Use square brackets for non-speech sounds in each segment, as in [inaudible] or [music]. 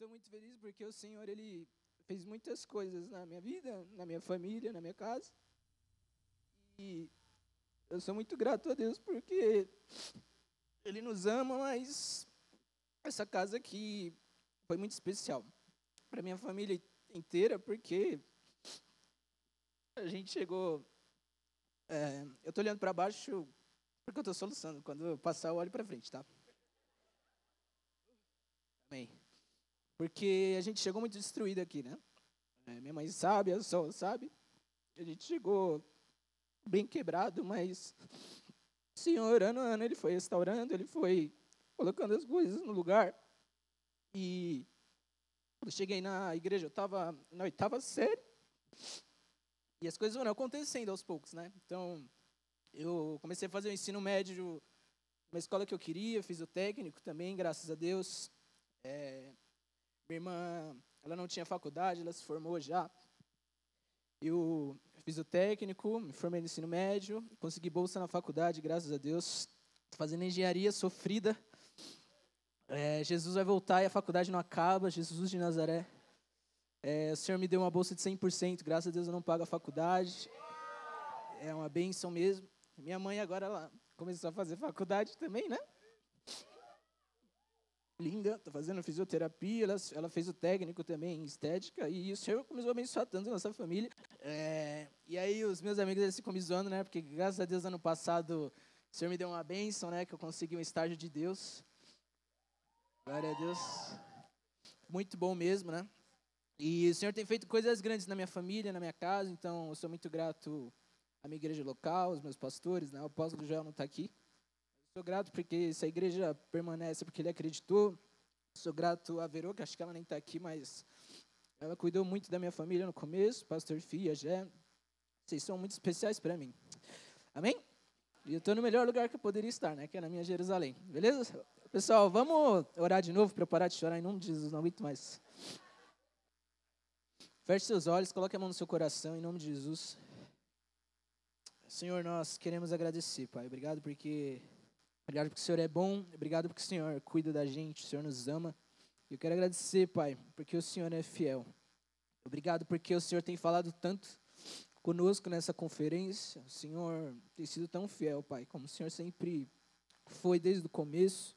estou muito feliz porque o Senhor ele fez muitas coisas na minha vida, na minha família, na minha casa. E eu sou muito grato a Deus porque Ele nos ama, mas essa casa aqui foi muito especial para minha família inteira porque a gente chegou. É, eu estou olhando para baixo porque eu estou soluçando. Quando eu passar, eu olho para frente, tá? Amém. Porque a gente chegou muito destruído aqui, né? É, minha mãe sabe, a Sol sabe. A gente chegou bem quebrado, mas o Senhor, ano a ano, Ele foi restaurando, Ele foi colocando as coisas no lugar. E quando cheguei na igreja, eu estava na oitava série. E as coisas foram acontecendo aos poucos, né? Então, eu comecei a fazer o ensino médio uma escola que eu queria, fiz o técnico também, graças a Deus. É, minha irmã, ela não tinha faculdade, ela se formou já. Eu fiz o técnico, me formei no ensino médio, consegui bolsa na faculdade, graças a Deus. Fazendo engenharia sofrida. É, Jesus vai voltar e a faculdade não acaba, Jesus de Nazaré. É, o Senhor me deu uma bolsa de 100%, graças a Deus eu não pago a faculdade. É uma benção mesmo. Minha mãe agora ela começou a fazer faculdade também, né? Linda, tá fazendo fisioterapia, ela, ela fez o técnico também em estética, e o Senhor começou a abençoar tanto a nossa família. É, e aí os meus amigos eles ficam me zoando, né? Porque graças a Deus ano passado o Senhor me deu uma bênção, né? Que eu consegui um estágio de Deus. Glória a Deus. Muito bom mesmo, né? E o Senhor tem feito coisas grandes na minha família, na minha casa, então eu sou muito grato à minha igreja local, aos meus pastores, né? O apóstolo Joel não está aqui. Sou grato porque essa igreja permanece porque ele acreditou. Sou grato a Verô, que acho que ela nem está aqui, mas ela cuidou muito da minha família no começo, pastor Fia, Jé. Vocês são muito especiais para mim. Amém? E eu estou no melhor lugar que eu poderia estar, né? Que é na minha Jerusalém. Beleza? Pessoal, vamos orar de novo para parar de chorar em nome de Jesus, não aguento mais. Feche seus olhos, coloque a mão no seu coração, em nome de Jesus. Senhor, nós queremos agradecer, Pai. Obrigado porque, obrigado porque o Senhor é bom, obrigado porque o Senhor cuida da gente, o Senhor nos ama. Eu quero agradecer, Pai, porque o Senhor é fiel. Obrigado porque o Senhor tem falado tanto conosco nessa conferência. O Senhor tem sido tão fiel, Pai, como o Senhor sempre foi desde o começo.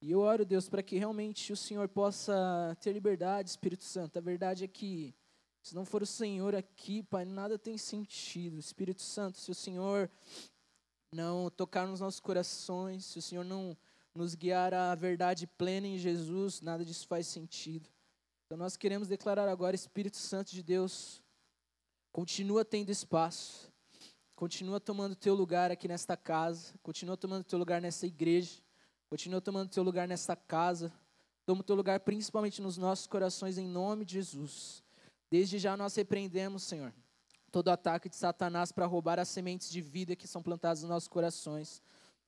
E eu oro, Deus, para que realmente o Senhor possa ter liberdade, Espírito Santo. A verdade é que se não for o Senhor aqui, Pai, nada tem sentido. Espírito Santo, se o Senhor não tocar nos nossos corações, se o Senhor não nos guiar à verdade plena em Jesus, nada disso faz sentido. Então nós queremos declarar agora, Espírito Santo de Deus, continua tendo espaço, continua tomando teu lugar aqui nesta casa, continua tomando teu lugar nessa igreja, continua tomando teu lugar nesta casa, toma teu lugar principalmente nos nossos corações em nome de Jesus. Desde já nós repreendemos, Senhor, todo ataque de Satanás para roubar as sementes de vida que são plantadas nos nossos corações.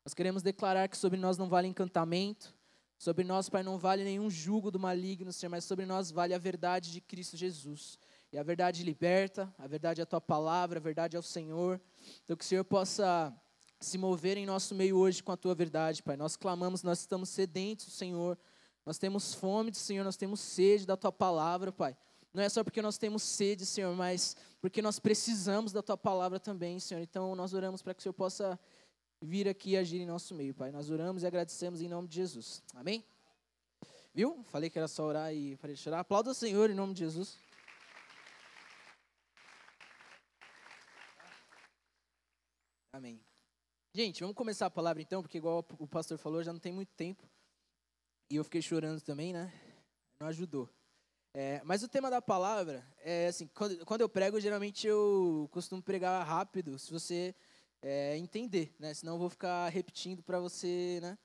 Nós queremos declarar que sobre nós não vale encantamento, sobre nós, Pai, não vale nenhum jugo do maligno, Senhor, mas sobre nós vale a verdade de Cristo Jesus. E a verdade liberta, a verdade é a tua palavra, a verdade é o Senhor. Então que o Senhor possa se mover em nosso meio hoje com a tua verdade, Pai. Nós clamamos, nós estamos sedentos, Senhor. Nós temos fome do Senhor, nós temos sede da tua palavra, Pai. Não é só porque nós temos sede, Senhor, mas porque nós precisamos da Tua palavra também, Senhor. Então, nós oramos para que o Senhor possa vir aqui e agir em nosso meio, Pai. Nós oramos e agradecemos em nome de Jesus. Amém? Viu? Falei que era só orar e para chorar. Aplauda o Senhor em nome de Jesus. Amém. Gente, vamos começar a palavra então, porque igual o pastor falou, já não tem muito tempo. E eu fiquei chorando também, né? Não ajudou. É, mas o tema da palavra é assim, quando, quando, eu prego, geralmente eu costumo pregar rápido, se você é, entender, né? Senão eu vou ficar repetindo para você, né?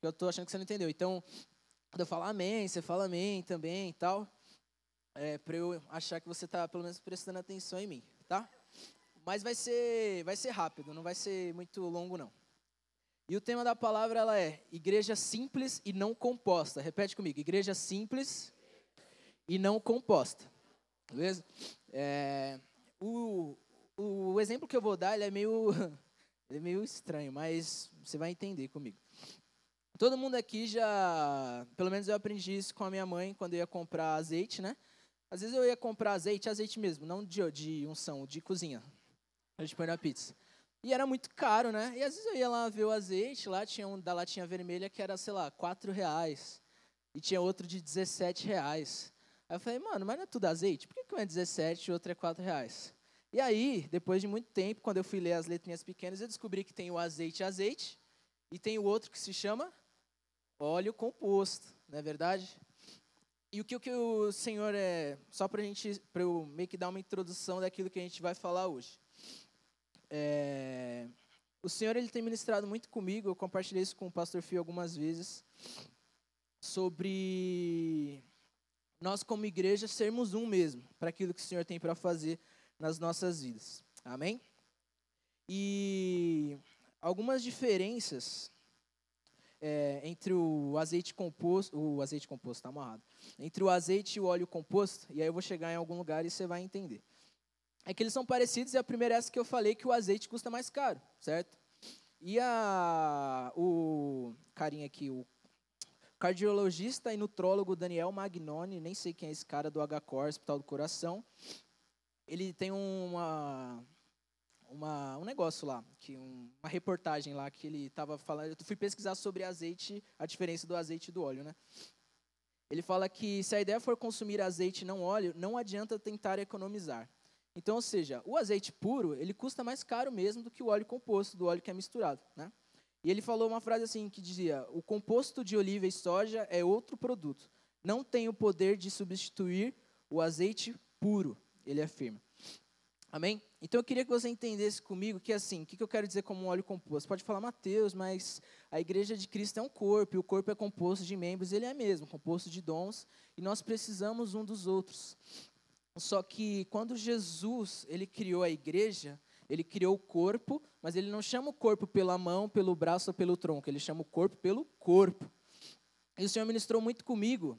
Eu tô achando que você não entendeu. Então, quando eu falar amém, você fala amém também e tal. É, para eu achar que você está pelo menos prestando atenção em mim, tá? Mas vai ser, vai ser rápido, não vai ser muito longo não. E o tema da palavra ela é igreja simples e não composta. Repete comigo, igreja simples e não composta. Beleza? É, o, o exemplo que eu vou dar ele é meio [laughs] ele é meio estranho, mas você vai entender comigo. Todo mundo aqui já, pelo menos eu aprendi isso com a minha mãe quando eu ia comprar azeite, né? Às vezes eu ia comprar azeite, azeite mesmo, não de, de unção, de cozinha. A gente põe na pizza. E era muito caro, né? E às vezes eu ia lá ver o azeite, lá tinha um da latinha vermelha que era, sei lá, 4 reais. E tinha outro de 17 reais. Aí eu falei, mano, mas não é tudo azeite? Por que, um é 17 e o outro é 4 reais? E aí, depois de muito tempo, quando eu fui ler as letrinhas pequenas, eu descobri que tem o azeite azeite e tem o outro que se chama óleo composto, não é verdade? E o que, o que o Senhor é, só para gente, para eu meio que dar uma introdução daquilo que a gente vai falar hoje. É, o Senhor ele tem ministrado muito comigo, eu compartilhei isso com o pastor Fio algumas vezes, sobre nós como igreja sermos um mesmo, para aquilo que o Senhor tem para fazer nas nossas vidas. Amém? E algumas diferenças é, entre o azeite composto, o azeite composto está amarrado, entre o azeite e o óleo composto, e aí eu vou chegar em algum lugar e você vai entender. É que eles são parecidos e a primeira é essa que eu falei que o azeite custa mais caro, certo? E a, o carinha aqui, o cardiologista e nutrólogo Daniel Magnoni, nem sei quem é esse cara do HCOR, Hospital do Coração, ele tem uma, uma, um negócio lá, que um, uma reportagem lá que ele estava falando. Eu fui pesquisar sobre azeite, a diferença do azeite e do óleo, né? Ele fala que se a ideia for consumir azeite e não óleo, não adianta tentar economizar. Então, ou seja, o azeite puro, ele custa mais caro mesmo do que o óleo composto, do óleo que é misturado, né? E ele falou uma frase assim que dizia: "O composto de oliva e soja é outro produto. Não tem o poder de substituir o azeite puro", ele afirma. Amém? Então eu queria que você entendesse comigo que assim, o que eu quero dizer como um óleo composto? Pode falar Mateus, mas a igreja de Cristo é um corpo, e o corpo é composto de membros, ele é mesmo, composto de dons, e nós precisamos um dos outros. Só que quando Jesus, ele criou a igreja, ele criou o corpo, mas ele não chama o corpo pela mão, pelo braço ou pelo tronco, ele chama o corpo pelo corpo. E o Senhor ministrou muito comigo,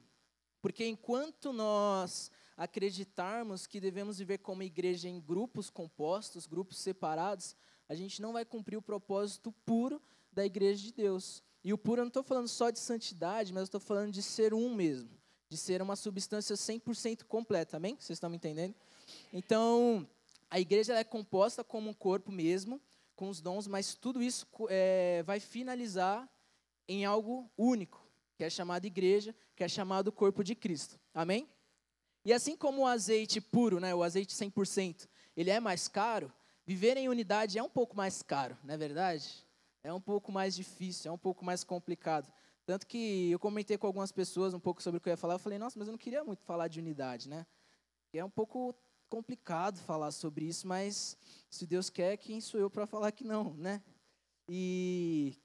porque enquanto nós acreditarmos que devemos viver como igreja em grupos compostos, grupos separados, a gente não vai cumprir o propósito puro da igreja de Deus. E o puro eu não estou falando só de santidade, mas estou falando de ser um mesmo, de ser uma substância 100% completa, amém? Vocês estão me entendendo? Então, a igreja é composta como um corpo mesmo, com os dons, mas tudo isso é, vai finalizar em algo único, que é chamado igreja, que é chamado corpo de Cristo. Amém? E assim como o azeite puro, né, o azeite 100%, ele é mais caro, viver em unidade é um pouco mais caro, não é verdade? É um pouco mais difícil, é um pouco mais complicado. Tanto que eu comentei com algumas pessoas um pouco sobre o que eu ia falar, eu falei, nossa, mas eu não queria muito falar de unidade, né? E é um pouco complicado falar sobre isso, mas se Deus quer, quem sou eu para falar que não, né? E,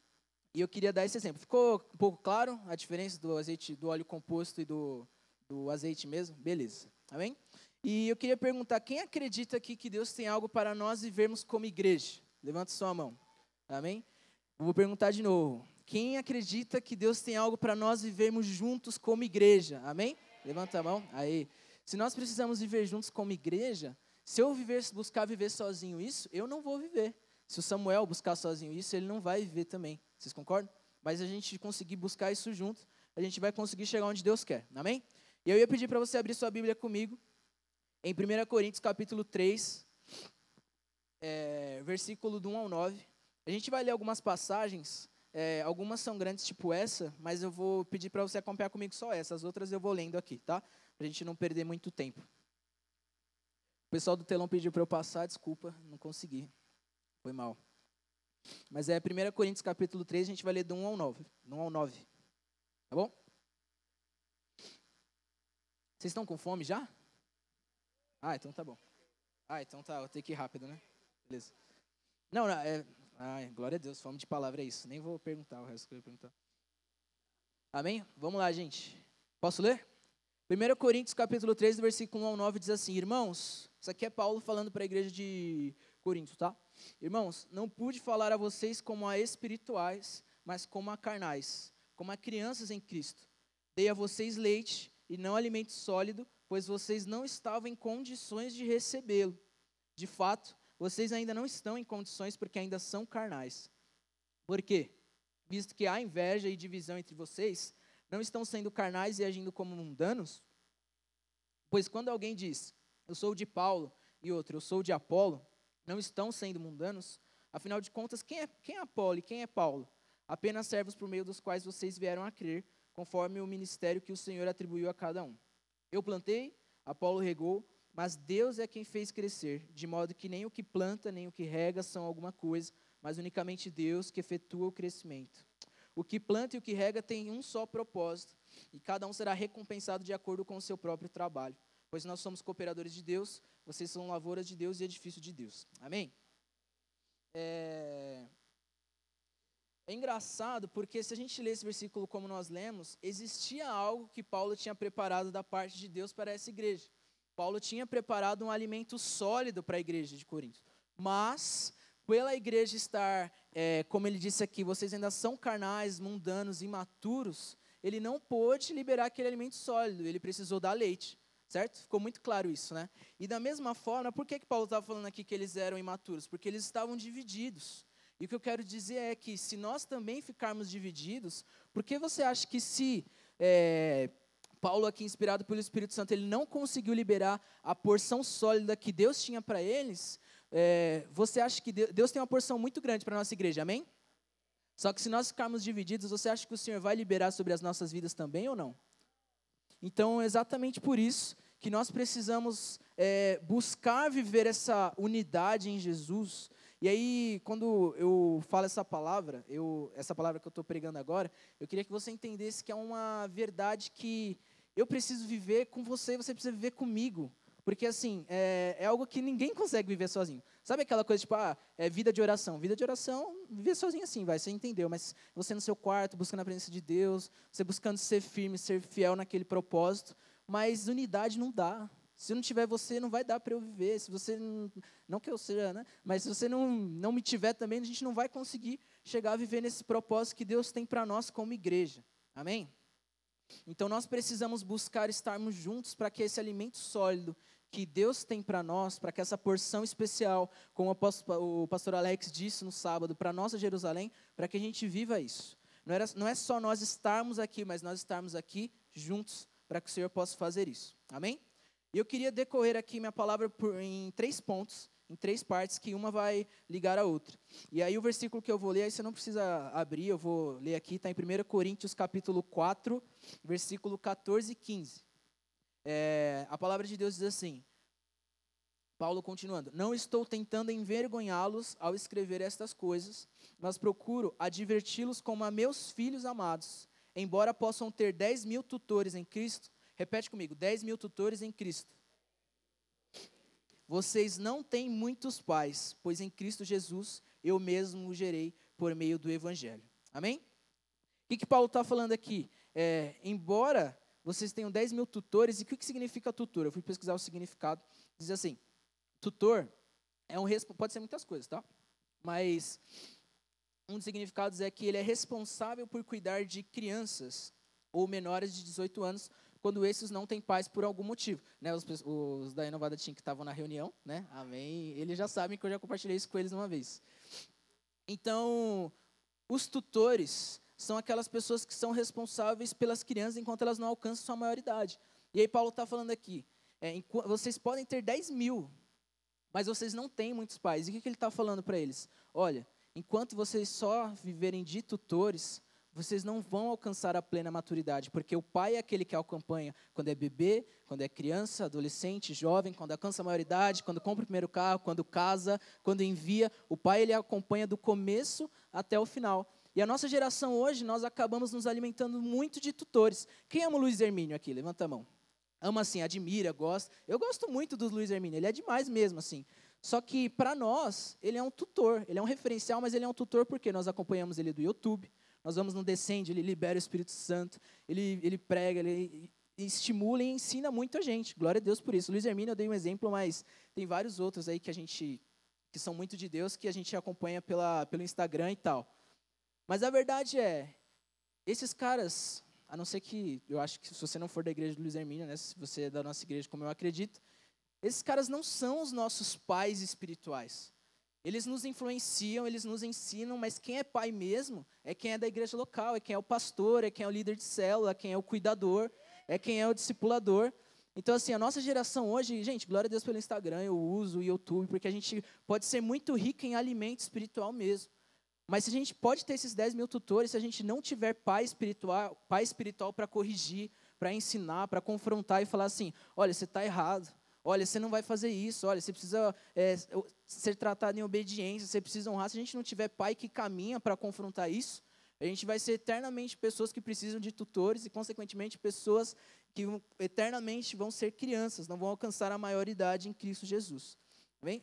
e eu queria dar esse exemplo. Ficou um pouco claro a diferença do azeite, do óleo composto e do, do azeite mesmo? Beleza. Amém? E eu queria perguntar, quem acredita aqui que Deus tem algo para nós vivermos como igreja? Levanta sua mão. Amém? vou perguntar de novo. Quem acredita que Deus tem algo para nós vivermos juntos como igreja? Amém? Levanta a mão. Aí. Se nós precisamos viver juntos como igreja, se eu viver, buscar viver sozinho isso, eu não vou viver. Se o Samuel buscar sozinho isso, ele não vai viver também. Vocês concordam? Mas a gente conseguir buscar isso junto, a gente vai conseguir chegar onde Deus quer. Amém? E eu ia pedir para você abrir sua Bíblia comigo, em 1 Coríntios capítulo 3, é, versículo do 1 ao 9. A gente vai ler algumas passagens, é, algumas são grandes, tipo essa, mas eu vou pedir para você acompanhar comigo só essa, as outras eu vou lendo aqui, tá? Para a gente não perder muito tempo. O pessoal do telão pediu para eu passar, desculpa, não consegui. Foi mal. Mas é 1 Coríntios capítulo 3, a gente vai ler do 1 ao 9. 1 ao 9. Tá bom? Vocês estão com fome já? Ah, então tá bom. Ah, então tá, eu tenho que ir rápido, né? Beleza. Não, não, é. Ai, glória a Deus, fome de palavra é isso. Nem vou perguntar o resto que eu ia perguntar. Amém? Vamos lá, gente. Posso ler? 1 Coríntios capítulo 3, versículo 1 ao 9 diz assim: Irmãos, isso aqui é Paulo falando para a igreja de Coríntios, tá? Irmãos, não pude falar a vocês como a espirituais, mas como a carnais, como a crianças em Cristo. Dei a vocês leite e não alimento sólido, pois vocês não estavam em condições de recebê-lo. De fato, vocês ainda não estão em condições porque ainda são carnais. Por quê? visto que há inveja e divisão entre vocês, não estão sendo carnais e agindo como mundanos? Pois quando alguém diz, eu sou de Paulo, e outro, eu sou de Apolo, não estão sendo mundanos? Afinal de contas, quem é, quem é Apolo e quem é Paulo? Apenas servos por meio dos quais vocês vieram a crer, conforme o ministério que o Senhor atribuiu a cada um. Eu plantei, Apolo regou, mas Deus é quem fez crescer, de modo que nem o que planta nem o que rega são alguma coisa, mas unicamente Deus que efetua o crescimento. O que planta e o que rega tem um só propósito, e cada um será recompensado de acordo com o seu próprio trabalho. Pois nós somos cooperadores de Deus, vocês são lavouras de Deus e edifício de Deus. Amém? É... é engraçado porque se a gente lê esse versículo como nós lemos, existia algo que Paulo tinha preparado da parte de Deus para essa igreja. Paulo tinha preparado um alimento sólido para a igreja de Corinto. Mas, pela igreja estar, é, como ele disse aqui, vocês ainda são carnais, mundanos, imaturos, ele não pôde liberar aquele alimento sólido, ele precisou dar leite. Certo? Ficou muito claro isso, né? E da mesma forma, por que, que Paulo estava falando aqui que eles eram imaturos? Porque eles estavam divididos. E o que eu quero dizer é que se nós também ficarmos divididos, por que você acha que se é, Paulo aqui, inspirado pelo Espírito Santo, ele não conseguiu liberar a porção sólida que Deus tinha para eles, é, você acha que Deus tem uma porção muito grande para a nossa igreja, amém? Só que se nós ficarmos divididos, você acha que o Senhor vai liberar sobre as nossas vidas também ou não? Então, exatamente por isso que nós precisamos é, buscar viver essa unidade em Jesus. E aí, quando eu falo essa palavra, eu, essa palavra que eu estou pregando agora, eu queria que você entendesse que é uma verdade que eu preciso viver com você, você precisa viver comigo. Porque, assim, é, é, algo que ninguém consegue viver sozinho. Sabe aquela coisa, tipo, ah, é vida de oração. Vida de oração, viver sozinho assim, vai, você entendeu. Mas você no seu quarto, buscando a presença de Deus, você buscando ser firme, ser fiel naquele propósito. Mas unidade não dá. Se não tiver você, não vai dar para eu viver. Se você, não, não que eu seja, né? Mas se você não, não me tiver também, a gente não vai conseguir chegar a viver nesse propósito que Deus tem para nós como igreja. Amém? Então nós precisamos buscar estarmos juntos para que esse alimento sólido que Deus tem para nós, para que essa porção especial, como o pastor Alex disse no sábado, para nossa Jerusalém, para que a gente viva isso. Não, era, não é só nós estarmos aqui, mas nós estarmos aqui juntos para que o Senhor possa fazer isso. Amém? E eu queria decorrer aqui minha palavra por, em três pontos, em três partes, que uma vai ligar a outra. E aí o versículo que eu vou ler, aí você não precisa abrir, eu vou ler aqui, está em 1 Coríntios capítulo 4, versículo 14 e 15. É, a palavra de Deus diz assim, Paulo continuando: Não estou tentando envergonhá-los ao escrever estas coisas, mas procuro adverti-los como a meus filhos amados. Embora possam ter 10 mil tutores em Cristo, repete comigo: 10 mil tutores em Cristo. Vocês não têm muitos pais, pois em Cristo Jesus eu mesmo o gerei por meio do Evangelho. Amém? O que, que Paulo está falando aqui? É, embora vocês tenham 10 mil tutores. E o que, significa tutor? Eu fui pesquisar o significado. Diz assim: tutor é um pode ser muitas coisas, tá? Mas um dos significados é que ele é responsável por cuidar de crianças ou menores de 18 anos quando esses não têm pais por algum motivo. Né, os, os da Inovada Team que estavam na reunião, né, amém, eles já sabem que eu já compartilhei isso com eles uma vez. Então, os tutores são aquelas pessoas que são responsáveis pelas crianças enquanto elas não alcançam sua maioridade. E aí Paulo está falando aqui, é, vocês podem ter 10 mil, mas vocês não têm muitos pais. E o que, que ele está falando para eles? Olha, enquanto vocês só viverem de tutores, vocês não vão alcançar a plena maturidade, porque o pai é aquele que acompanha quando é bebê, quando é criança, adolescente, jovem, quando alcança a maioridade, quando compra o primeiro carro, quando casa, quando envia. O pai ele acompanha do começo até o final. E a nossa geração hoje, nós acabamos nos alimentando muito de tutores. Quem ama o Luiz Hermínio aqui? Levanta a mão. Ama assim, admira, gosta. Eu gosto muito do Luiz Hermínio, ele é demais mesmo, assim. Só que, para nós, ele é um tutor, ele é um referencial, mas ele é um tutor porque nós acompanhamos ele do YouTube, nós vamos no Descende, ele libera o Espírito Santo, ele, ele prega, ele estimula e ensina muito a gente. Glória a Deus por isso. Luiz Hermínio eu dei um exemplo, mas tem vários outros aí que a gente que são muito de Deus que a gente acompanha pela, pelo Instagram e tal. Mas a verdade é, esses caras, a não ser que, eu acho que se você não for da igreja do Luiz Hermínio, né, se você é da nossa igreja, como eu acredito, esses caras não são os nossos pais espirituais. Eles nos influenciam, eles nos ensinam, mas quem é pai mesmo é quem é da igreja local, é quem é o pastor, é quem é o líder de célula, quem é o cuidador, é quem é o discipulador. Então, assim, a nossa geração hoje, gente, glória a Deus pelo Instagram, eu uso o YouTube, porque a gente pode ser muito rico em alimento espiritual mesmo. Mas se a gente pode ter esses 10 mil tutores, se a gente não tiver pai espiritual, pai espiritual para corrigir, para ensinar, para confrontar e falar assim: olha, você está errado, olha, você não vai fazer isso, olha, você precisa é, ser tratado em obediência, você precisa honrar. Se a gente não tiver pai que caminha para confrontar isso, a gente vai ser eternamente pessoas que precisam de tutores e, consequentemente, pessoas que eternamente vão ser crianças, não vão alcançar a maioridade em Cristo Jesus. Bem?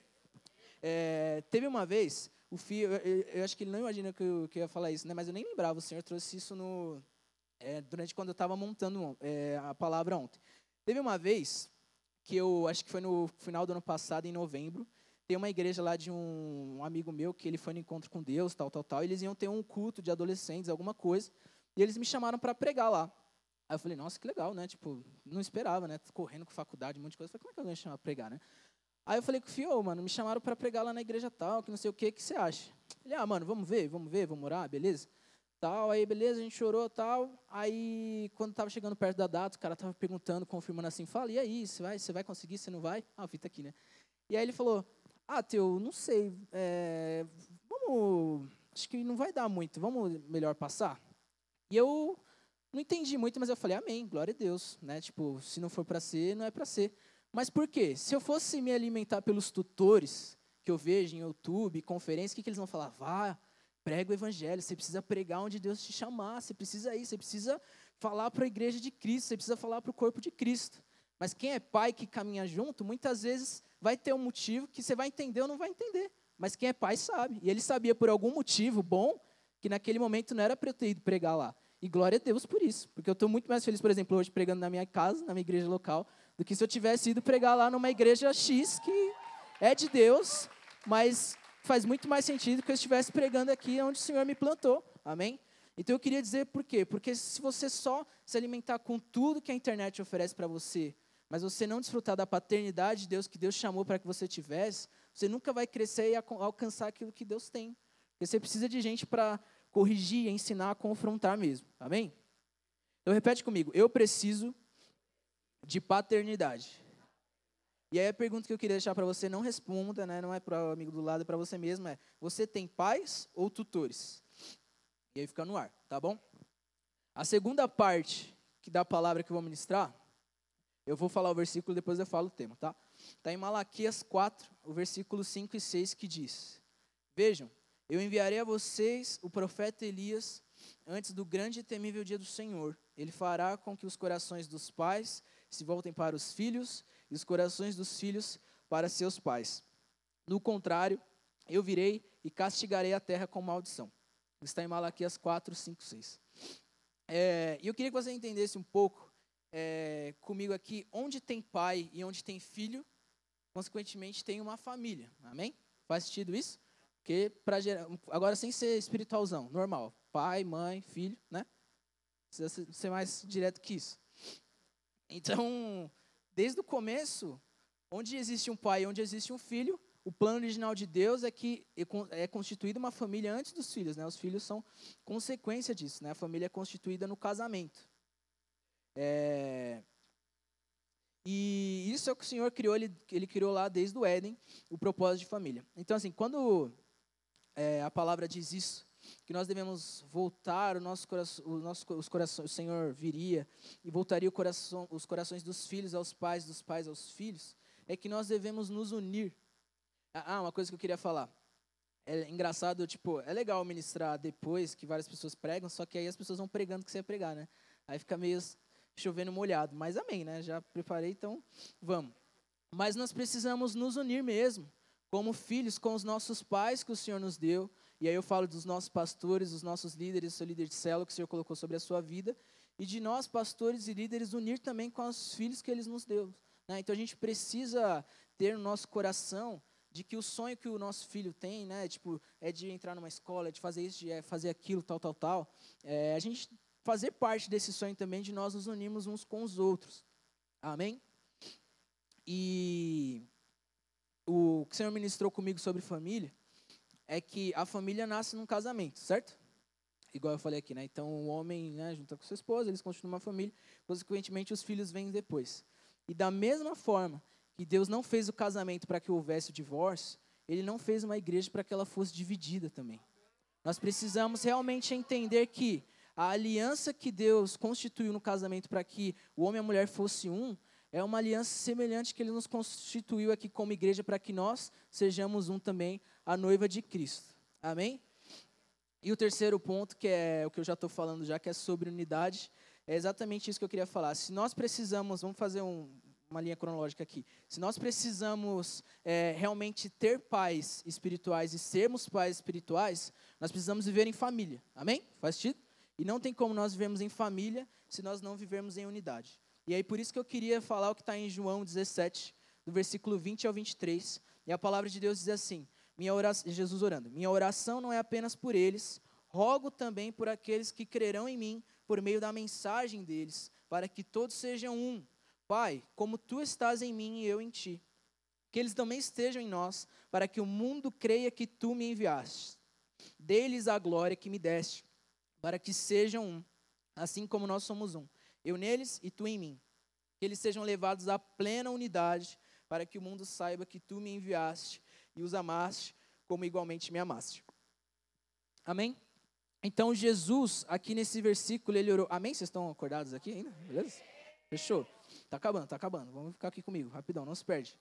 É, teve uma vez, o Fio, eu, eu, acho que ele não imagina que eu, que eu ia falar isso, né? mas eu nem lembrava, o Senhor trouxe isso no, é, durante quando eu estava montando é, a palavra ontem. Teve uma vez que eu, acho que foi no final do ano passado, em novembro, tem uma igreja lá de um, um amigo meu que ele foi no encontro com Deus, tal, tal, tal. Eles iam ter um culto de adolescentes, alguma coisa. E eles me chamaram para pregar lá. Aí eu falei, nossa, que legal, né? Tipo, não esperava, né? Correndo com faculdade, um monte de coisa. Eu falei, como é que alguém chama pregar, né? Aí eu falei com o Fio, mano, me chamaram para pregar lá na igreja tal, que não sei o que, o que você acha? Ele, ah, mano, vamos ver, vamos ver, vamos orar, beleza? Tal, aí beleza, a gente chorou, tal. Aí, quando tava chegando perto da data, o cara tava perguntando, confirmando assim, fala, e aí, você vai, você vai conseguir, você não vai? Ah, a fita aqui, né? E aí ele falou, ah, Teu, não sei, é, vamos, acho que não vai dar muito, vamos melhor passar? E eu não entendi muito, mas eu falei, amém, glória a Deus, né? Tipo, se não for para ser, não é para ser. Mas por quê? Se eu fosse me alimentar pelos tutores que eu vejo em YouTube, conferências, o que, que eles vão falar? Vá, prega o evangelho, você precisa pregar onde Deus te chamar, você precisa ir, você precisa falar para a igreja de Cristo, você precisa falar para o corpo de Cristo. Mas quem é pai que caminha junto, muitas vezes vai ter um motivo que você vai entender ou não vai entender. Mas quem é pai sabe. E ele sabia por algum motivo bom que naquele momento não era para eu ter ido pregar lá. E glória a Deus por isso. Porque eu estou muito mais feliz, por exemplo, hoje pregando na minha casa, na minha igreja local, do que se eu tivesse ido pregar lá numa igreja X que é de Deus, mas faz muito mais sentido que eu estivesse pregando aqui onde o Senhor me plantou. Amém? Então eu queria dizer por quê? Porque se você só se alimentar com tudo que a internet oferece para você, mas você não desfrutar da paternidade de Deus que Deus chamou para que você tivesse, você nunca vai crescer e alcançar aquilo que Deus tem. Porque você precisa de gente para corrigir, ensinar, confrontar mesmo. Amém? Então repete comigo. Eu preciso de paternidade. E aí a pergunta que eu queria deixar para você, não responda, né? não é para o amigo do lado, é para você mesmo, é: você tem pais ou tutores? E aí fica no ar, tá bom? A segunda parte que da palavra que eu vou ministrar eu vou falar o versículo, depois eu falo o tema, tá? Está em Malaquias 4, o versículo 5 e 6, que diz: Vejam, eu enviarei a vocês o profeta Elias antes do grande e temível dia do Senhor. Ele fará com que os corações dos pais se voltem para os filhos e os corações dos filhos para seus pais. No contrário, eu virei e castigarei a terra com maldição. Está em Malaquias 4, 5, 6. É, e eu queria que você entendesse um pouco é, comigo aqui, onde tem pai e onde tem filho, consequentemente tem uma família. Amém? Faz sentido isso? Porque para agora sem ser espiritualzão, normal, pai, mãe, filho, né? Precisa ser mais direto que isso. Então, desde o começo, onde existe um pai, onde existe um filho, o plano original de Deus é que é constituída uma família antes dos filhos, né? Os filhos são consequência disso, né? A família é constituída no casamento. É... E isso é o que o Senhor criou, ele, ele criou lá desde o Éden, o propósito de família. Então, assim, quando é, a palavra diz isso, que nós devemos voltar o nosso coração, o nosso, os corações, o Senhor viria e voltaria coração, os corações dos filhos aos pais, dos pais aos filhos, é que nós devemos nos unir. Ah, uma coisa que eu queria falar. É engraçado, tipo, é legal ministrar depois que várias pessoas pregam, só que aí as pessoas vão pregando que você ia pregar, né? Aí fica meio chovendo molhado. Mas amém, né? Já preparei, então vamos. Mas nós precisamos nos unir mesmo, como filhos, com os nossos pais que o Senhor nos deu. E aí eu falo dos nossos pastores, dos nossos líderes, seu líder de célula que o Senhor colocou sobre a sua vida. E de nós, pastores e líderes, unir também com os filhos que Ele nos deu. Né? Então a gente precisa ter no nosso coração de que o sonho que o nosso filho tem, né, tipo, é de entrar numa escola, é de fazer isso, de é fazer aquilo, tal, tal, tal. É, a gente fazer parte desse sonho também de nós nos unirmos uns com os outros. Amém? E o que o Senhor ministrou comigo sobre família, é que a família nasce num casamento, certo? Igual eu falei aqui, né? Então o homem né, junta com sua esposa, eles continuam uma família, consequentemente os filhos vêm depois. E da mesma forma que Deus não fez o casamento para que houvesse o divórcio, Ele não fez uma igreja para que ela fosse dividida também. Nós precisamos realmente entender que a aliança que Deus constituiu no casamento para que o homem e a mulher fossem um, é uma aliança semelhante que Ele nos constituiu aqui como igreja para que nós sejamos um também, a noiva de Cristo. Amém? E o terceiro ponto, que é o que eu já estou falando já, que é sobre unidade, é exatamente isso que eu queria falar. Se nós precisamos, vamos fazer um, uma linha cronológica aqui. Se nós precisamos é, realmente ter pais espirituais e sermos pais espirituais, nós precisamos viver em família. Amém? Faz sentido? E não tem como nós vivermos em família se nós não vivermos em unidade. E aí por isso que eu queria falar o que está em João 17, do versículo 20 ao 23. E a palavra de Deus diz assim: minha oração, Jesus orando, minha oração não é apenas por eles, rogo também por aqueles que crerão em mim por meio da mensagem deles, para que todos sejam um Pai, como tu estás em mim e eu em ti, que eles também estejam em nós, para que o mundo creia que tu me enviaste. Dê-lhes a glória que me deste, para que sejam um, assim como nós somos um. Eu neles e tu em mim. Que eles sejam levados à plena unidade, para que o mundo saiba que tu me enviaste e os amaste, como igualmente me amaste. Amém? Então Jesus, aqui nesse versículo, ele orou. Amém? Vocês estão acordados aqui ainda? Beleza? Fechou? Tá acabando, tá acabando. Vamos ficar aqui comigo, rapidão, não se perde.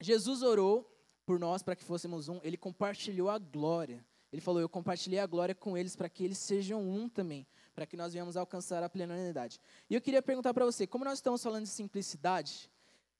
Jesus orou por nós para que fôssemos um, ele compartilhou a glória. Ele falou: Eu compartilhei a glória com eles para que eles sejam um também, para que nós venhamos alcançar a plena unidade. E eu queria perguntar para você: como nós estamos falando de simplicidade,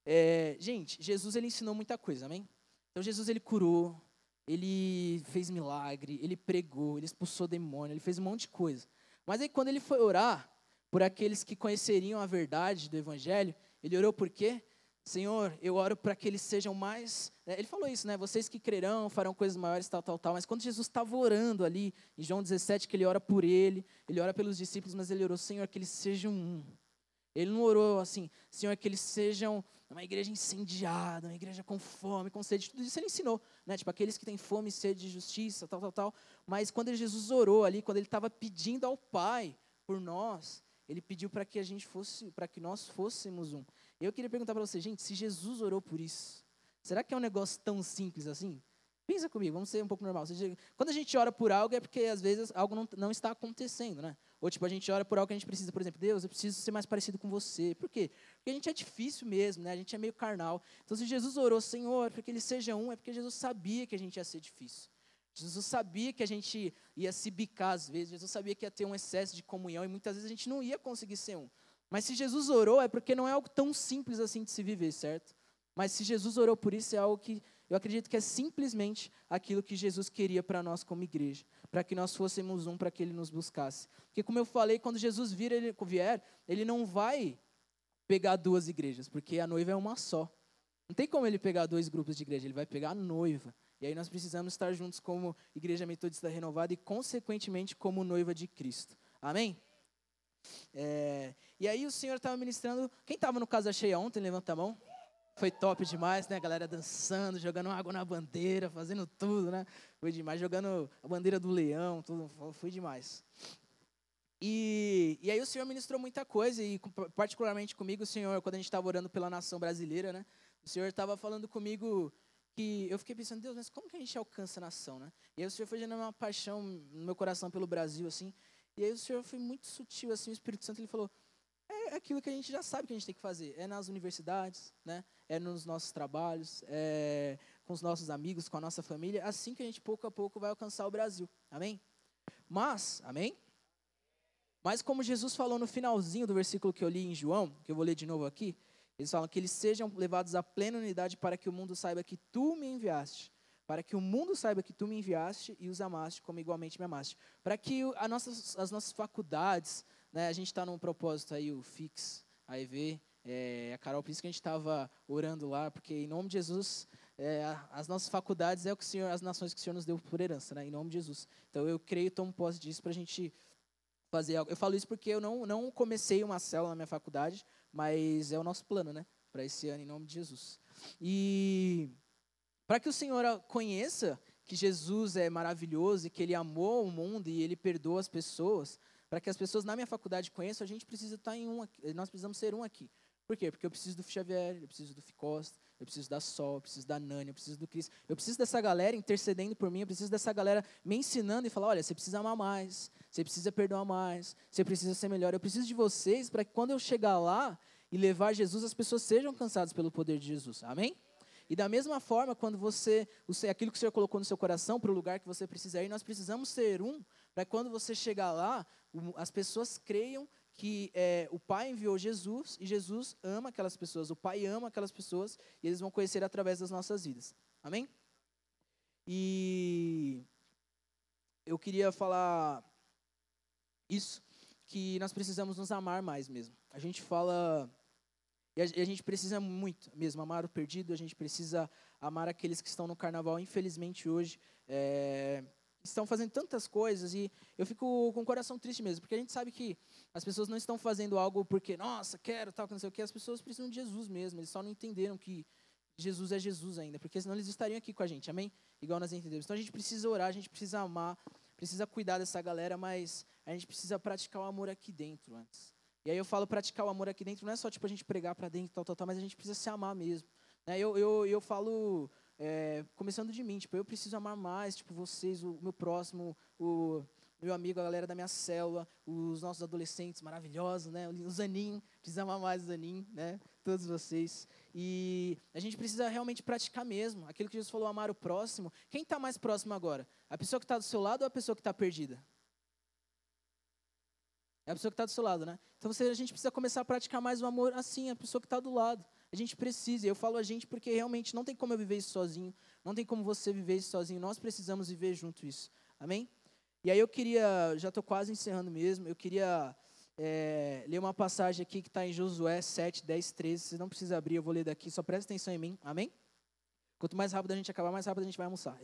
é, gente, Jesus ele ensinou muita coisa, amém? Então Jesus ele curou, ele fez milagre, ele pregou, ele expulsou demônio, ele fez um monte de coisa. Mas aí quando ele foi orar, por aqueles que conheceriam a verdade do Evangelho. Ele orou por quê? Senhor, eu oro para que eles sejam mais. Né, ele falou isso, né? Vocês que crerão farão coisas maiores, tal, tal, tal. Mas quando Jesus estava orando ali, em João 17, que ele ora por ele, ele ora pelos discípulos, mas ele orou, Senhor, que eles sejam um. Ele não orou assim, Senhor, que eles sejam uma igreja incendiada, uma igreja com fome, com sede. Tudo isso ele ensinou, né? Tipo, aqueles que têm fome e sede de justiça, tal, tal, tal. Mas quando Jesus orou ali, quando ele estava pedindo ao Pai por nós, ele pediu para que a gente fosse, para que nós fôssemos um. Eu queria perguntar para você, gente, se Jesus orou por isso, será que é um negócio tão simples assim? Pensa comigo, vamos ser um pouco normal. Quando a gente ora por algo é porque às vezes algo não, não está acontecendo, né? Ou tipo, a gente ora por algo que a gente precisa, por exemplo, Deus, eu preciso ser mais parecido com você. Por quê? Porque a gente é difícil mesmo, né? A gente é meio carnal. Então se Jesus orou, Senhor, para que ele seja um, é porque Jesus sabia que a gente ia ser difícil. Jesus sabia que a gente ia se bicar às vezes, Jesus sabia que ia ter um excesso de comunhão e muitas vezes a gente não ia conseguir ser um. Mas se Jesus orou, é porque não é algo tão simples assim de se viver, certo? Mas se Jesus orou por isso, é algo que eu acredito que é simplesmente aquilo que Jesus queria para nós como igreja, para que nós fôssemos um, para que Ele nos buscasse. Porque, como eu falei, quando Jesus vir, ele, vier, Ele não vai pegar duas igrejas, porque a noiva é uma só. Não tem como Ele pegar dois grupos de igreja, Ele vai pegar a noiva. E aí nós precisamos estar juntos como Igreja Metodista Renovada e, consequentemente, como noiva de Cristo. Amém? É, e aí o Senhor estava ministrando. Quem estava no Casa Cheia ontem? Levanta a mão. Foi top demais, né? A galera dançando, jogando água na bandeira, fazendo tudo, né? Foi demais, jogando a bandeira do leão, tudo. Foi demais. E, e aí o Senhor ministrou muita coisa, e particularmente comigo, o Senhor, quando a gente estava orando pela nação brasileira, né? O Senhor estava falando comigo que eu fiquei pensando, Deus, mas como que a gente alcança a nação, né? E aí o Senhor foi gerando uma paixão no meu coração pelo Brasil, assim. E aí o Senhor foi muito sutil, assim, o Espírito Santo, ele falou, é aquilo que a gente já sabe que a gente tem que fazer. É nas universidades, né? É nos nossos trabalhos, é com os nossos amigos, com a nossa família. Assim que a gente, pouco a pouco, vai alcançar o Brasil. Amém? Mas, amém? Mas como Jesus falou no finalzinho do versículo que eu li em João, que eu vou ler de novo aqui, eles falam que eles sejam levados à plena unidade para que o mundo saiba que tu me enviaste. Para que o mundo saiba que tu me enviaste e os amaste como igualmente me amaste. Para que a nossas, as nossas faculdades, né, a gente está num propósito aí, o FIX, a EV, é, a Carol, por isso que a gente estava orando lá, porque em nome de Jesus, é, as nossas faculdades é o que o Senhor, as nações que o Senhor nos deu por herança, né, em nome de Jesus. Então eu creio e tomo posse disso para a gente fazer algo. Eu falo isso porque eu não, não comecei uma célula na minha faculdade, mas é o nosso plano, né? Para esse ano, em nome de Jesus. E para que o Senhor conheça que Jesus é maravilhoso e que ele amou o mundo e ele perdoa as pessoas, para que as pessoas na minha faculdade conheçam, a gente precisa estar em um nós precisamos ser um aqui. Por quê? Porque eu preciso do Xavier, eu preciso do Ficosta, eu preciso da Sol, eu preciso da Nani, eu preciso do Cris. Eu preciso dessa galera intercedendo por mim, eu preciso dessa galera me ensinando e falar, olha, você precisa amar mais, você precisa perdoar mais, você precisa ser melhor. Eu preciso de vocês para que quando eu chegar lá e levar Jesus, as pessoas sejam cansadas pelo poder de Jesus. Amém? E da mesma forma, quando você, aquilo que o Senhor colocou no seu coração para o lugar que você precisa ir, nós precisamos ser um, para quando você chegar lá, as pessoas creiam que é, o Pai enviou Jesus e Jesus ama aquelas pessoas, o Pai ama aquelas pessoas e eles vão conhecer através das nossas vidas. Amém? E eu queria falar isso, que nós precisamos nos amar mais mesmo. A gente fala e a, gente precisa muito mesmo amar o perdido, a gente precisa amar aqueles que estão no carnaval. Infelizmente, hoje, é, estão fazendo tantas coisas e eu fico com o coração triste mesmo, porque a gente sabe que as pessoas não estão fazendo algo porque, nossa, quero, tal, que não sei o que. As pessoas precisam de Jesus mesmo, eles só não entenderam que Jesus é Jesus ainda, porque senão eles estariam aqui com a gente, amém? Igual nós entendemos. Então a gente precisa orar, a gente precisa amar, precisa cuidar dessa galera, mas a gente precisa praticar o amor aqui dentro antes. E aí eu falo praticar o amor aqui dentro, não é só tipo a gente pregar para dentro, tal, tal, tal, mas a gente precisa se amar mesmo. Né? Eu, eu, eu falo, é, começando de mim, tipo, eu preciso amar mais, tipo, vocês, o meu próximo, o meu amigo, a galera da minha célula, os nossos adolescentes maravilhosos, né? O Zanin, precisa amar mais o Zanin, né? Todos vocês. E a gente precisa realmente praticar mesmo. Aquilo que Jesus falou, amar o próximo. Quem está mais próximo agora? A pessoa que está do seu lado ou a pessoa que está perdida? É a pessoa que está do seu lado, né? Então você, a gente precisa começar a praticar mais o amor assim, a pessoa que está do lado. A gente precisa, eu falo a gente porque realmente não tem como eu viver isso sozinho, não tem como você viver isso sozinho, nós precisamos viver junto isso. Amém? E aí eu queria, já estou quase encerrando mesmo, eu queria é, ler uma passagem aqui que está em Josué 7, 10, 13. Vocês não precisam abrir, eu vou ler daqui, só presta atenção em mim. Amém? Quanto mais rápido a gente acabar, mais rápido a gente vai almoçar.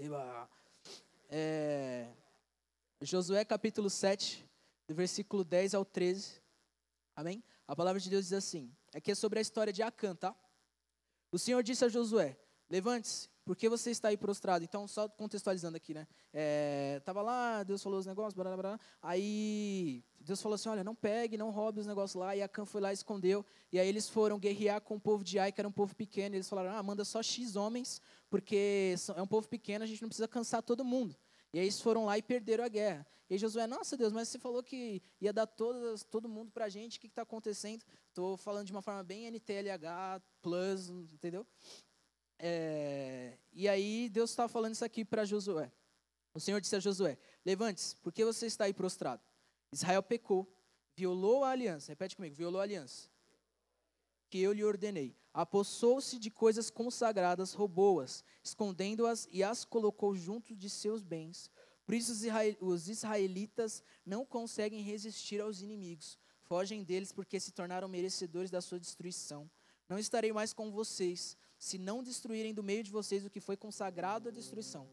É, Josué capítulo 7, do versículo 10 ao 13. Amém? A palavra de Deus diz assim: aqui é sobre a história de Acã, tá? O Senhor disse a Josué: Levante-se, porque você está aí prostrado. Então, só contextualizando aqui, né? É, tava lá, Deus falou os negócios, blá, blá, blá. Aí Deus falou assim: olha, não pegue, não roube os negócios lá. E Acã foi lá e escondeu. E aí eles foram guerrear com o povo de Ai, que era um povo pequeno. E eles falaram: ah, manda só X homens, porque é um povo pequeno, a gente não precisa cansar todo mundo. E aí eles foram lá e perderam a guerra. E Josué, nossa Deus, mas você falou que ia dar todas, todo mundo para a gente, o que está acontecendo? Estou falando de uma forma bem NTLH, plus, entendeu? É, e aí Deus estava falando isso aqui para Josué. O Senhor disse a Josué, levante-se, porque você está aí prostrado? Israel pecou, violou a aliança, repete comigo, violou a aliança que eu lhe ordenei. Apossou-se de coisas consagradas, roubou-as, escondendo-as e as colocou junto de seus bens. Por isso os israelitas não conseguem resistir aos inimigos. Fogem deles porque se tornaram merecedores da sua destruição. Não estarei mais com vocês, se não destruírem do meio de vocês o que foi consagrado à destruição.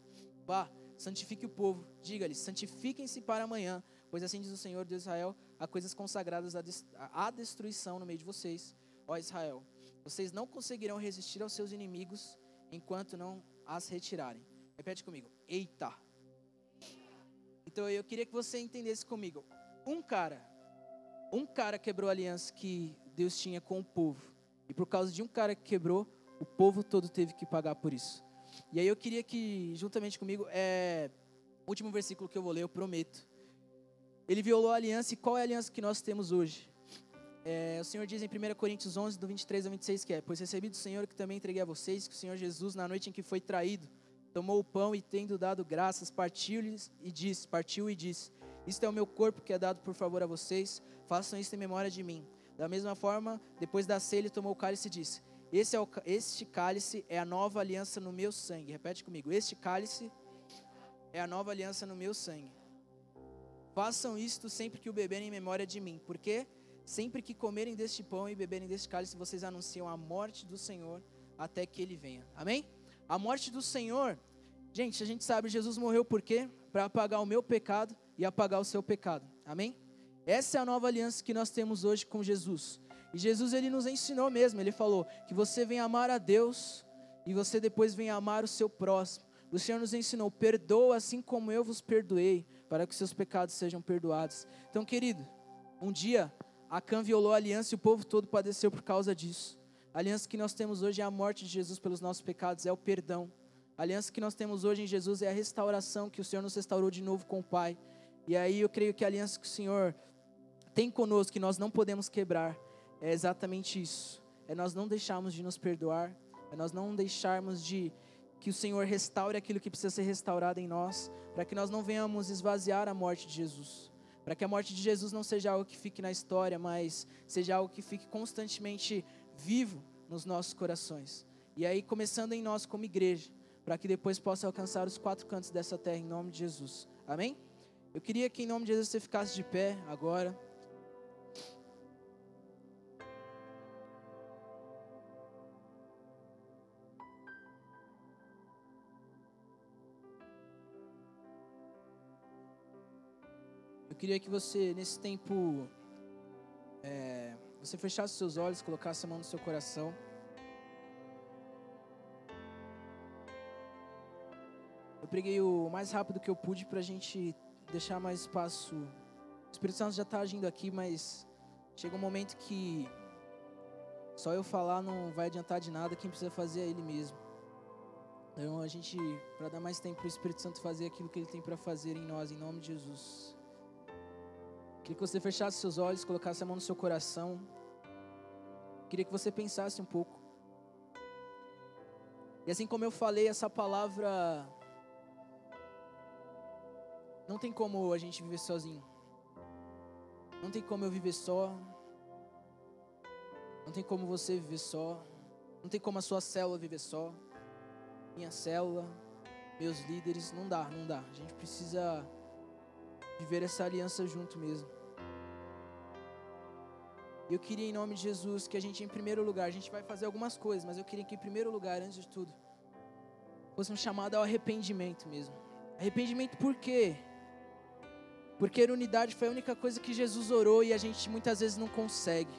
Vá, santifique o povo, diga-lhes, santifiquem-se para amanhã, pois assim diz o Senhor Deus Israel, há coisas consagradas à destruição no meio de vocês ó Israel, vocês não conseguirão resistir aos seus inimigos enquanto não as retirarem. Repete comigo. Eita. Então eu queria que você entendesse comigo. Um cara, um cara quebrou a aliança que Deus tinha com o povo. E por causa de um cara que quebrou, o povo todo teve que pagar por isso. E aí eu queria que, juntamente comigo, é, último versículo que eu vou ler, eu prometo. Ele violou a aliança, e qual é a aliança que nós temos hoje? É, o Senhor diz em 1 Coríntios 11, do 23 ao 26, que é: Pois recebi do Senhor que também entreguei a vocês, que o Senhor Jesus, na noite em que foi traído, tomou o pão e, tendo dado graças, partiu-lhes e disse: Partiu e disse: Isto é o meu corpo que é dado por favor a vocês, façam isso em memória de mim. Da mesma forma, depois da ceia, ele tomou o cálice e disse: Esse é o, Este cálice é a nova aliança no meu sangue. Repete comigo: Este cálice é a nova aliança no meu sangue. Façam isto sempre que o beberem em memória de mim. Por quê? Sempre que comerem deste pão e beberem deste cálice, vocês anunciam a morte do Senhor até que ele venha. Amém? A morte do Senhor, gente, a gente sabe, Jesus morreu por quê? Para apagar o meu pecado e apagar o seu pecado. Amém? Essa é a nova aliança que nós temos hoje com Jesus. E Jesus ele nos ensinou mesmo, ele falou que você vem amar a Deus e você depois vem amar o seu próximo. O Senhor nos ensinou: perdoa assim como eu vos perdoei, para que seus pecados sejam perdoados. Então, querido, um dia Acã violou a aliança e o povo todo padeceu por causa disso. A aliança que nós temos hoje é a morte de Jesus pelos nossos pecados, é o perdão. A aliança que nós temos hoje em Jesus é a restauração, que o Senhor nos restaurou de novo com o Pai. E aí eu creio que a aliança que o Senhor tem conosco, que nós não podemos quebrar, é exatamente isso. É nós não deixarmos de nos perdoar, é nós não deixarmos de que o Senhor restaure aquilo que precisa ser restaurado em nós, para que nós não venhamos esvaziar a morte de Jesus. Para que a morte de Jesus não seja algo que fique na história, mas seja algo que fique constantemente vivo nos nossos corações. E aí, começando em nós como igreja, para que depois possa alcançar os quatro cantos dessa terra, em nome de Jesus. Amém? Eu queria que, em nome de Jesus, você ficasse de pé agora. Eu queria que você, nesse tempo, é, você fechasse seus olhos, colocasse a mão no seu coração. Eu preguei o mais rápido que eu pude para a gente deixar mais espaço. O Espírito Santo já está agindo aqui, mas chega um momento que só eu falar não vai adiantar de nada, quem precisa fazer é Ele mesmo. Então a gente, para dar mais tempo para o Espírito Santo fazer aquilo que Ele tem para fazer em nós, em nome de Jesus. Queria que você fechasse seus olhos, colocasse a mão no seu coração. Queria que você pensasse um pouco. E assim como eu falei, essa palavra não tem como a gente viver sozinho. Não tem como eu viver só. Não tem como você viver só. Não tem como a sua célula viver só. Minha célula, meus líderes, não dá, não dá. A gente precisa viver essa aliança junto mesmo. Eu queria, em nome de Jesus, que a gente, em primeiro lugar, a gente vai fazer algumas coisas, mas eu queria que, em primeiro lugar, antes de tudo, fosse um chamado ao arrependimento mesmo. Arrependimento por quê? Porque unidade foi a única coisa que Jesus orou e a gente muitas vezes não consegue.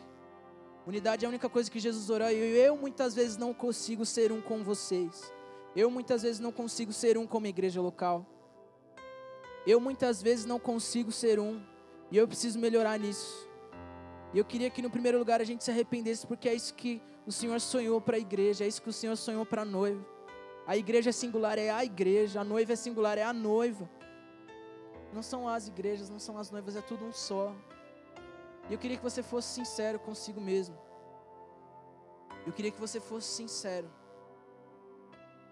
Unidade é a única coisa que Jesus orou e eu muitas vezes não consigo ser um com vocês. Eu muitas vezes não consigo ser um como igreja local. Eu muitas vezes não consigo ser um e eu preciso melhorar nisso. E eu queria que no primeiro lugar a gente se arrependesse, porque é isso que o Senhor sonhou para a igreja, é isso que o Senhor sonhou para a noiva. A igreja é singular é a igreja, a noiva é singular é a noiva. Não são as igrejas, não são as noivas, é tudo um só. E eu queria que você fosse sincero consigo mesmo. Eu queria que você fosse sincero.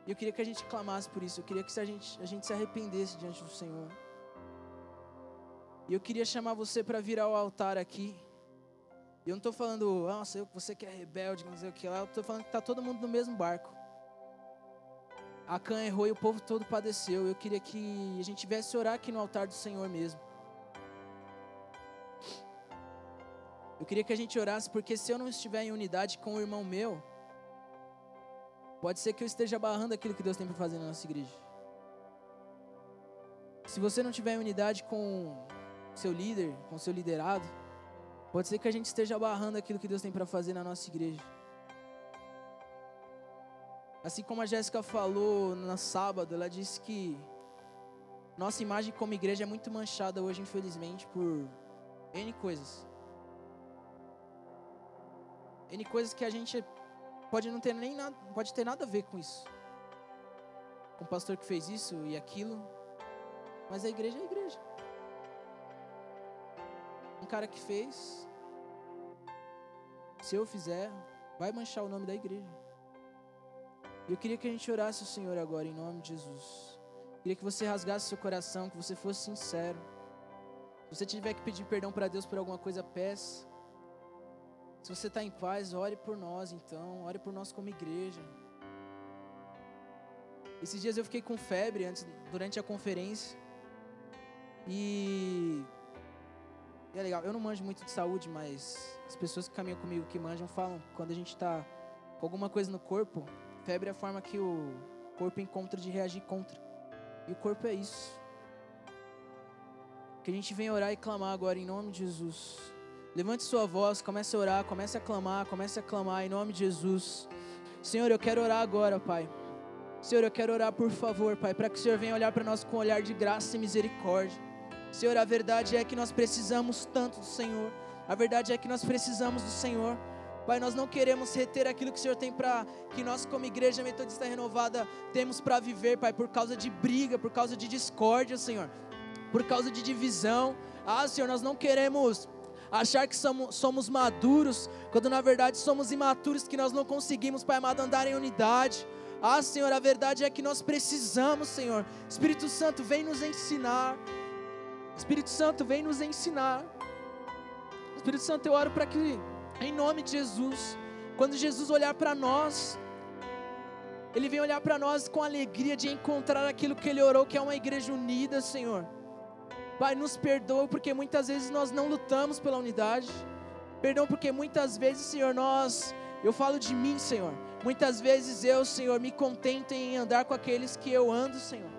E eu queria que a gente clamasse por isso. Eu queria que a gente, a gente se arrependesse diante do Senhor. E eu queria chamar você para vir ao altar aqui. E eu não estou falando, nossa, você que é rebelde, não sei o que lá. Eu estou falando que está todo mundo no mesmo barco. A Cã errou e o povo todo padeceu. Eu queria que a gente tivesse orar aqui no altar do Senhor mesmo. Eu queria que a gente orasse, porque se eu não estiver em unidade com o irmão meu, pode ser que eu esteja barrando aquilo que Deus tem para fazer na nossa igreja. Se você não tiver em unidade com seu líder, com seu liderado, Pode ser que a gente esteja barrando aquilo que Deus tem para fazer na nossa igreja. Assim como a Jéssica falou no sábado, ela disse que nossa imagem como igreja é muito manchada hoje, infelizmente, por N coisas. N coisas que a gente pode não ter nem nada, pode ter nada a ver com isso. Com o pastor que fez isso e aquilo. Mas a igreja é a igreja. Cara que fez, se eu fizer, vai manchar o nome da igreja. E eu queria que a gente orasse o Senhor agora, em nome de Jesus. Eu queria que você rasgasse seu coração, que você fosse sincero. Se você tiver que pedir perdão para Deus por alguma coisa, peça. Se você está em paz, ore por nós então, ore por nós como igreja. Esses dias eu fiquei com febre antes, durante a conferência. E e é legal, eu não manjo muito de saúde, mas as pessoas que caminham comigo, que manjam, falam quando a gente está com alguma coisa no corpo, febre é a forma que o corpo encontra de reagir contra. E o corpo é isso. Que a gente vem orar e clamar agora em nome de Jesus. Levante sua voz, comece a orar, comece a clamar, comece a clamar em nome de Jesus. Senhor, eu quero orar agora, Pai. Senhor, eu quero orar por favor, Pai, para que o Senhor venha olhar para nós com um olhar de graça e misericórdia. Senhor, a verdade é que nós precisamos tanto do Senhor. A verdade é que nós precisamos do Senhor. Pai, nós não queremos reter aquilo que o Senhor tem para que nós, como igreja metodista renovada, temos para viver, Pai, por causa de briga, por causa de discórdia, Senhor, por causa de divisão. Ah, Senhor, nós não queremos achar que somos, somos maduros, quando na verdade somos imaturos, que nós não conseguimos, Pai amado, andar em unidade. Ah, Senhor, a verdade é que nós precisamos, Senhor. Espírito Santo, vem nos ensinar. Espírito Santo, vem nos ensinar. Espírito Santo, eu oro para que em nome de Jesus. Quando Jesus olhar para nós, Ele vem olhar para nós com alegria de encontrar aquilo que Ele orou, que é uma igreja unida, Senhor. Pai, nos perdoa porque muitas vezes nós não lutamos pela unidade. Perdão porque muitas vezes, Senhor, nós, eu falo de mim, Senhor. Muitas vezes eu, Senhor, me contento em andar com aqueles que eu ando, Senhor.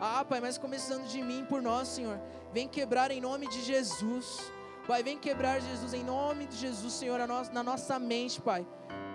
Ah, Pai, mas começando de mim por nós, Senhor. Vem quebrar em nome de Jesus. Pai, vem quebrar, Jesus, em nome de Jesus, Senhor, na nossa mente, Pai.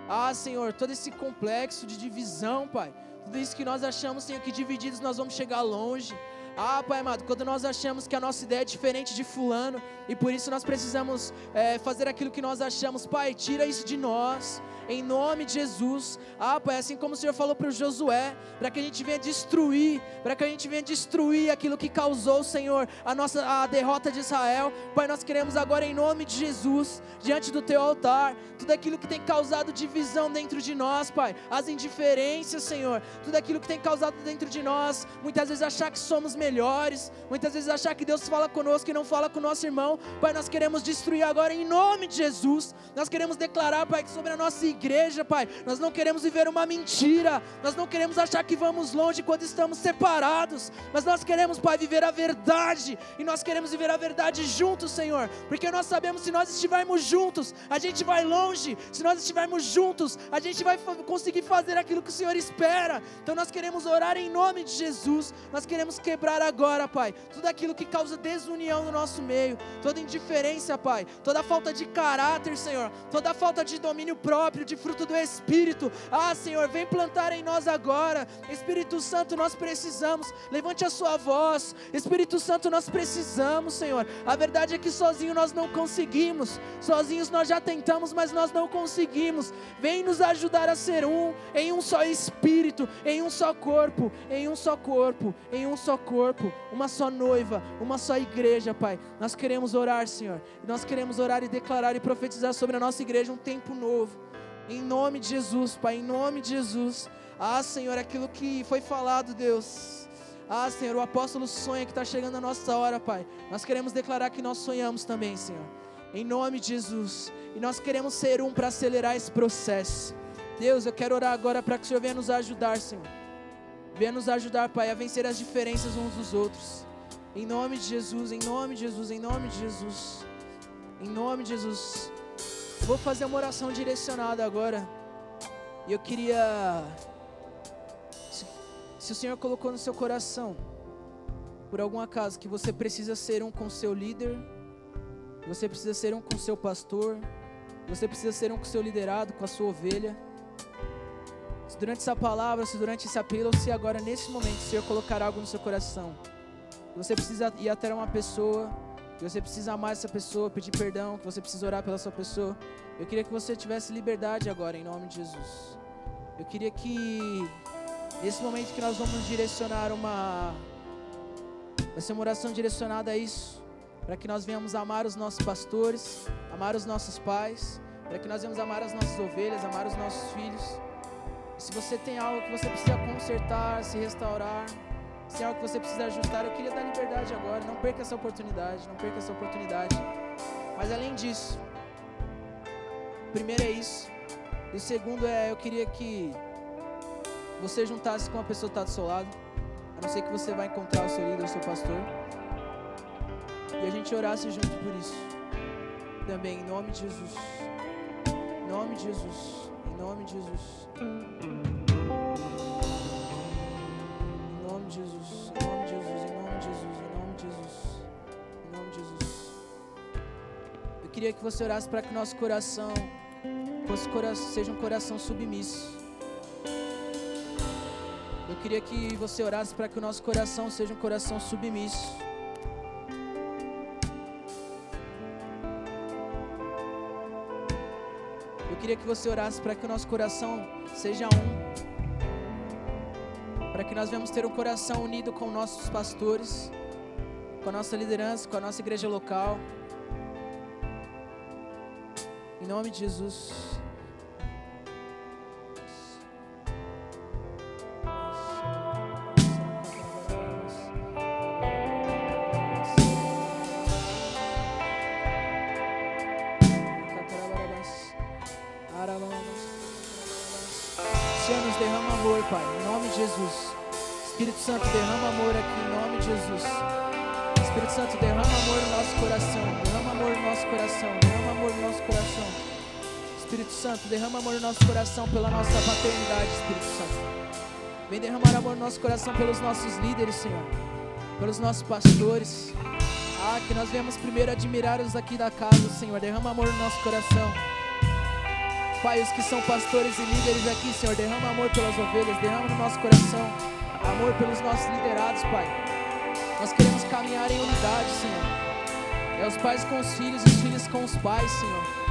Ah, Senhor, todo esse complexo de divisão, Pai. Tudo isso que nós achamos, Senhor, que divididos nós vamos chegar longe. Ah, Pai amado, quando nós achamos que a nossa ideia é diferente de Fulano e por isso nós precisamos é, fazer aquilo que nós achamos, Pai, tira isso de nós em nome de Jesus. Ah, Pai, assim como o Senhor falou para o Josué, para que a gente venha destruir, para que a gente venha destruir aquilo que causou, Senhor, a nossa a derrota de Israel. Pai, nós queremos agora em nome de Jesus, diante do teu altar, tudo aquilo que tem causado divisão dentro de nós, Pai, as indiferenças, Senhor, tudo aquilo que tem causado dentro de nós, muitas vezes achar que somos melhores, muitas vezes achar que Deus fala conosco e não fala com o nosso irmão. Pai, nós queremos destruir agora em nome de Jesus. Nós queremos declarar, Pai, que sobre a nossa igreja, Pai. Nós não queremos viver uma mentira, nós não queremos achar que vamos longe quando estamos separados, mas nós queremos, Pai, viver a verdade, e nós queremos viver a verdade juntos, Senhor, porque nós sabemos se nós estivermos juntos, a gente vai longe, se nós estivermos juntos, a gente vai conseguir fazer aquilo que o Senhor espera. Então nós queremos orar em nome de Jesus, nós queremos quebrar agora, Pai, tudo aquilo que causa desunião no nosso meio, toda indiferença, Pai, toda falta de caráter, Senhor, toda falta de domínio próprio de fruto do Espírito. Ah, Senhor, vem plantar em nós agora. Espírito Santo, nós precisamos. Levante a sua voz. Espírito Santo, nós precisamos, Senhor. A verdade é que sozinho nós não conseguimos. Sozinhos nós já tentamos, mas nós não conseguimos. Vem nos ajudar a ser um, em um só espírito, em um só corpo, em um só corpo, em um só corpo, uma só noiva, uma só igreja, Pai. Nós queremos orar, Senhor. Nós queremos orar e declarar e profetizar sobre a nossa igreja um tempo novo. Em nome de Jesus, Pai, em nome de Jesus. Ah, Senhor, aquilo que foi falado, Deus. Ah, Senhor, o apóstolo sonha que está chegando a nossa hora, Pai. Nós queremos declarar que nós sonhamos também, Senhor. Em nome de Jesus. E nós queremos ser um para acelerar esse processo. Deus, eu quero orar agora para que o Senhor venha nos ajudar, Senhor. Venha nos ajudar, Pai, a vencer as diferenças uns dos outros. Em nome de Jesus, em nome de Jesus, em nome de Jesus. Em nome de Jesus. Vou fazer uma oração direcionada agora. E eu queria. Se, se, o Senhor colocou no seu coração, por algum acaso, que você precisa ser um com seu líder, você precisa ser um com seu pastor, você precisa ser um com seu liderado, com a sua ovelha. Se durante essa palavra, se durante esse apelo, ou se agora nesse momento o Senhor colocar algo no seu coração, você precisa ir até uma pessoa que você precisa amar essa pessoa, pedir perdão, que você precisa orar pela sua pessoa. Eu queria que você tivesse liberdade agora, em nome de Jesus. Eu queria que, nesse momento que nós vamos direcionar uma. Vai ser uma oração direcionada a isso, para que nós venhamos amar os nossos pastores, amar os nossos pais, para que nós venhamos amar as nossas ovelhas, amar os nossos filhos. Se você tem algo que você precisa consertar, se restaurar, se é algo que você precisa ajustar, eu queria dar liberdade agora. Não perca essa oportunidade, não perca essa oportunidade. Mas além disso, primeiro é isso. E o segundo é, eu queria que você juntasse com a pessoa que está do seu lado. A não ser que você vai encontrar o seu líder, o seu pastor. E a gente orasse junto por isso. Também, em nome de Jesus. Em nome de Jesus. Em nome de. Jesus, queria que você orasse para que nosso coração fosse seja um coração submisso. Eu queria que você orasse para que o nosso coração seja um coração submisso. Eu queria que você orasse para que o nosso coração seja um. Para que nós venhamos ter um coração unido com nossos pastores, com a nossa liderança, com a nossa igreja local. Em nome de Jesus. Pela nossa paternidade, Espírito Santo. Vem derramar amor no nosso coração pelos nossos líderes, Senhor, pelos nossos pastores. Ah, que nós viemos primeiro admirar os aqui da casa, Senhor. Derrama amor no nosso coração. Pai, os que são pastores e líderes aqui, Senhor, derrama amor pelas ovelhas, derrama no nosso coração amor pelos nossos liderados, Pai. Nós queremos caminhar em unidade, Senhor. É os pais com os filhos, os filhos com os pais, Senhor.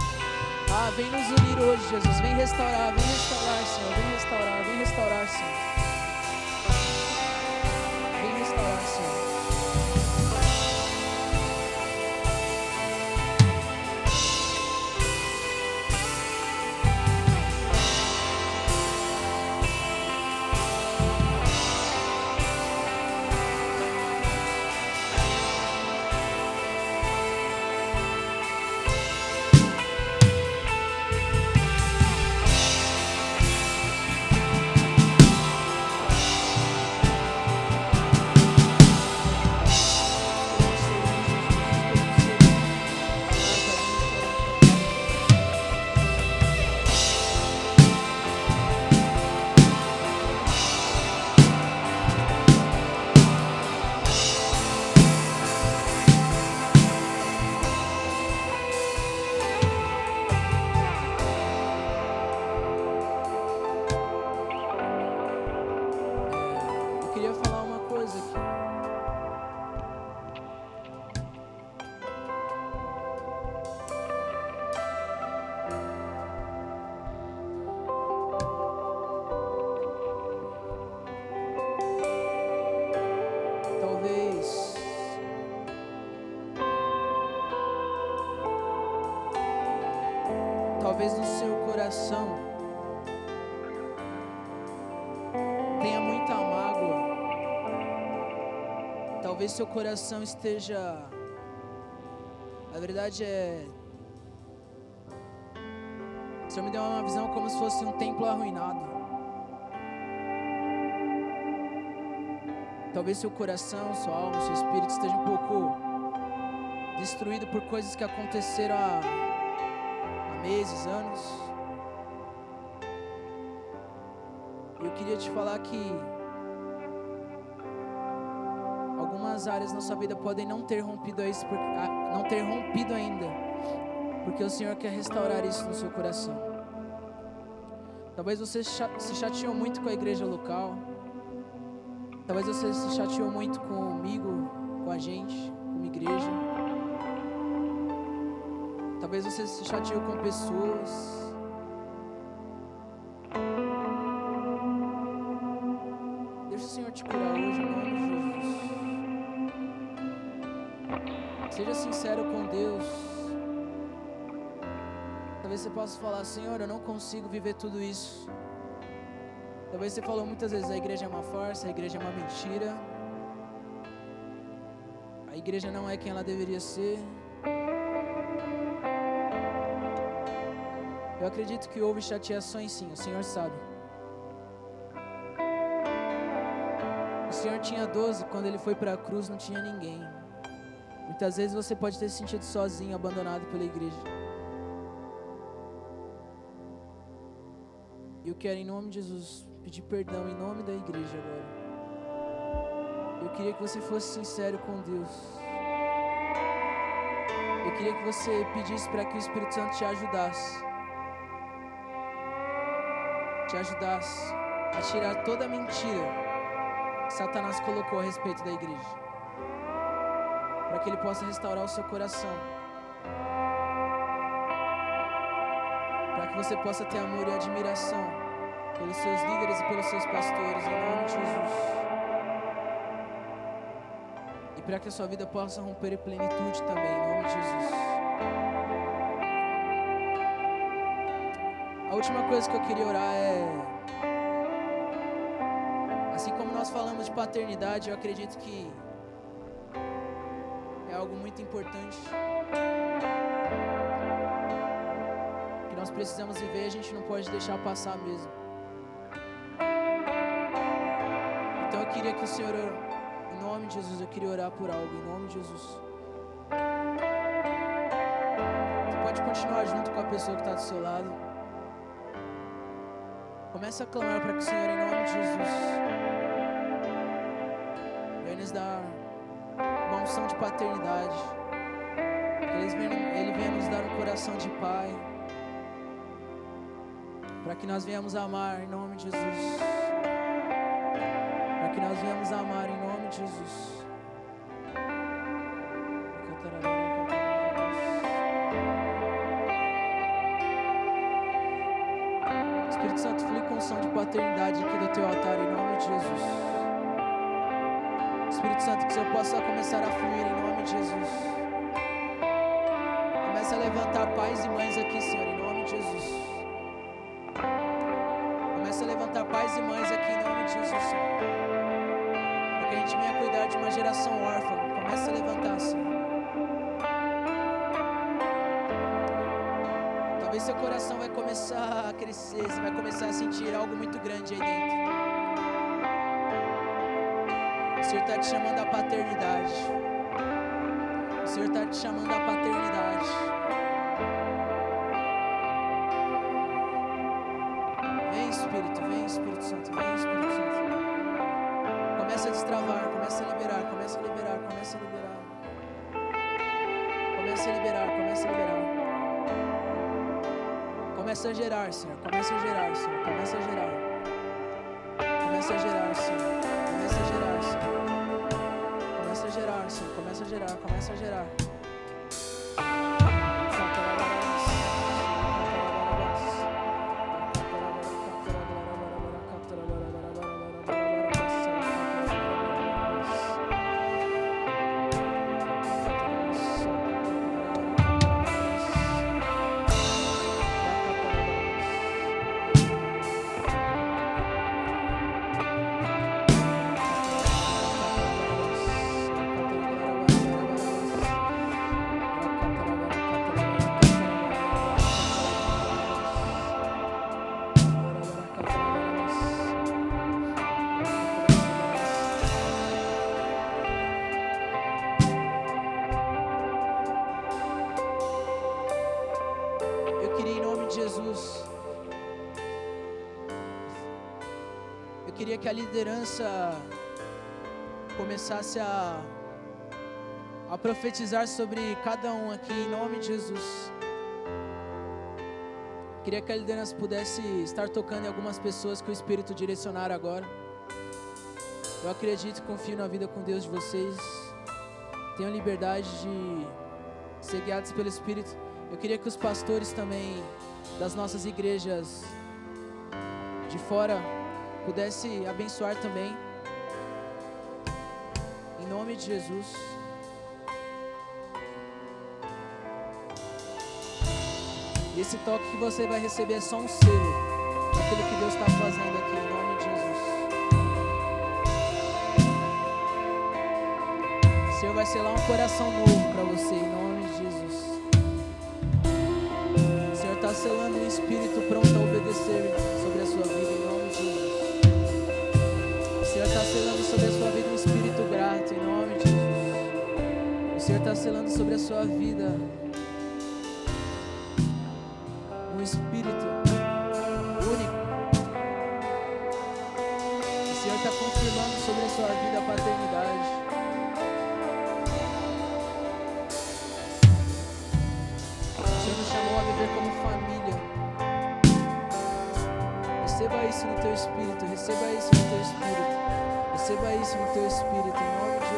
Ah, vem nos unir hoje, Jesus. Vem restaurar, vem restaurar, Senhor. Vem restaurar, vem restaurar, Senhor. Talvez seu coração esteja. A verdade é. O Senhor me deu uma visão como se fosse um templo arruinado. Talvez seu coração, sua alma, seu espírito esteja um pouco destruído por coisas que aconteceram há meses, anos. Eu queria te falar que algumas áreas na sua vida podem não ter rompido isso, não ter rompido ainda, porque o Senhor quer restaurar isso no seu coração. Talvez você se chateou muito com a igreja local. Talvez você se chateou muito comigo, com a gente, como igreja. Talvez você se chateou com pessoas. Talvez você possa falar, Senhor, eu não consigo viver tudo isso. Talvez você falou muitas vezes, a igreja é uma farsa, a igreja é uma mentira. A igreja não é quem ela deveria ser. Eu acredito que houve chateações sim, o Senhor sabe. O Senhor tinha 12, quando ele foi para a cruz não tinha ninguém. Muitas vezes você pode ter se sentido sozinho, abandonado pela igreja. Quero, em nome de Jesus, pedir perdão em nome da igreja agora. Eu queria que você fosse sincero com Deus. Eu queria que você pedisse para que o Espírito Santo te ajudasse te ajudasse a tirar toda mentira que Satanás colocou a respeito da igreja. Para que ele possa restaurar o seu coração. Para que você possa ter amor e admiração pelos seus líderes e pelos seus pastores, em nome de Jesus. E para que a sua vida possa romper em plenitude também, em nome de Jesus. A última coisa que eu queria orar é. Assim como nós falamos de paternidade, eu acredito que é algo muito importante. Que nós precisamos viver, a gente não pode deixar passar mesmo. Queria que o Senhor, em nome de Jesus, eu queria orar por algo, em nome de Jesus. Você pode continuar junto com a pessoa que está do seu lado. Comece a clamar para que o Senhor, em nome de Jesus, venha nos dar uma unção de paternidade. Ele venha nos dar um coração de pai. Para que nós venhamos amar em nome de Jesus. Que nós venhamos amar em nome de Jesus. Espírito Santo, flui com unção de paternidade aqui do teu altar em nome de Jesus. Espírito Santo, que o Senhor possa começar a fluir em nome de Jesus. Comece a levantar pais e mães aqui, Senhor, em nome de Jesus. Comece a levantar pais e mães aqui em nome de Jesus, Senhor. De uma geração órfã. Comece a levantar, Senhor. Talvez seu coração vai começar a crescer, você vai começar a sentir algo muito grande aí dentro. O Senhor está te chamando à paternidade. O Senhor está te chamando à paternidade. Gerar, Senhor. Começa a gerar, Senhor. Começa a gerar. Começa a gerar, Senhor. Começa a gerar, Senhor. Começa a gerar, Senhor. Começa a gerar, começa a gerar. A liderança começasse a, a profetizar sobre cada um aqui, em nome de Jesus. Queria que a liderança pudesse estar tocando em algumas pessoas que o Espírito direcionar agora. Eu acredito e confio na vida com Deus de vocês. Tenham liberdade de ser guiados pelo Espírito. Eu queria que os pastores também das nossas igrejas de fora pudessem abençoar também. Em nome de Jesus. E esse toque que você vai receber é só um selo daquilo que Deus está fazendo aqui, em nome de Jesus. O Senhor vai selar um coração novo para você, em nome selando sobre a sua vida um espírito único. O Senhor está confirmando sobre a sua vida a paternidade. O Senhor nos chamou a viver como família. Receba isso no teu espírito, receba isso no teu espírito. Receba isso no teu espírito, em nome de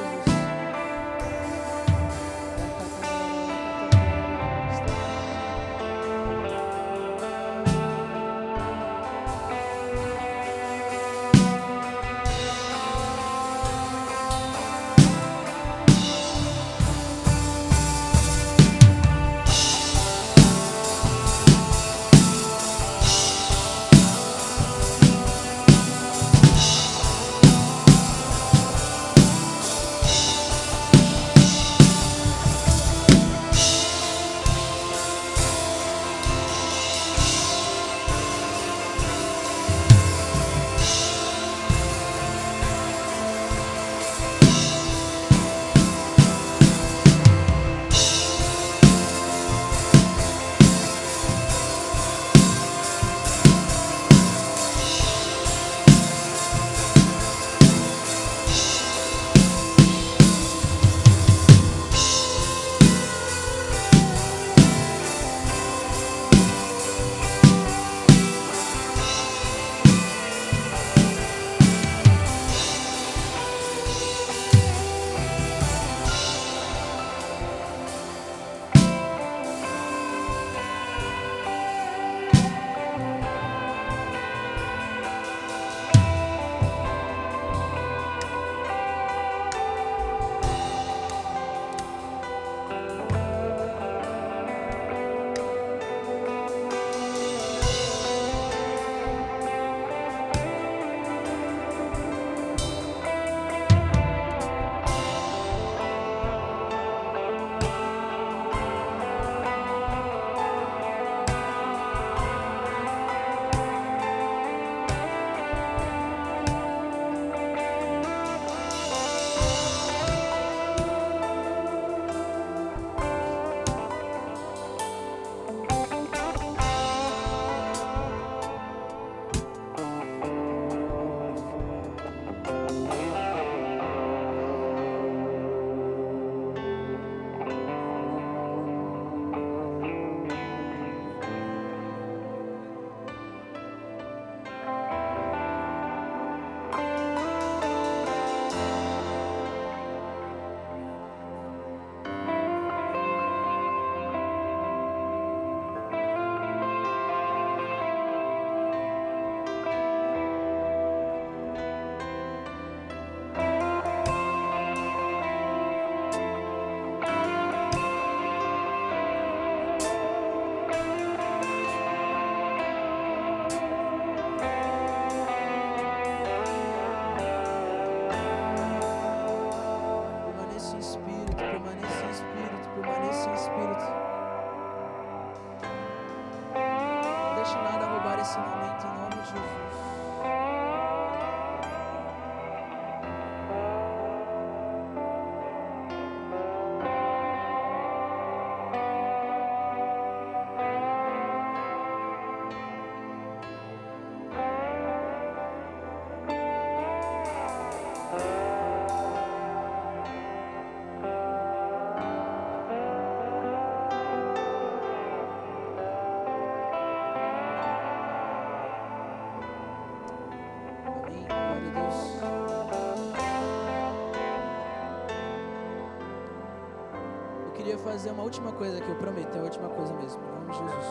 fazer uma última coisa que eu prometo, é a última coisa mesmo, em nome de Jesus.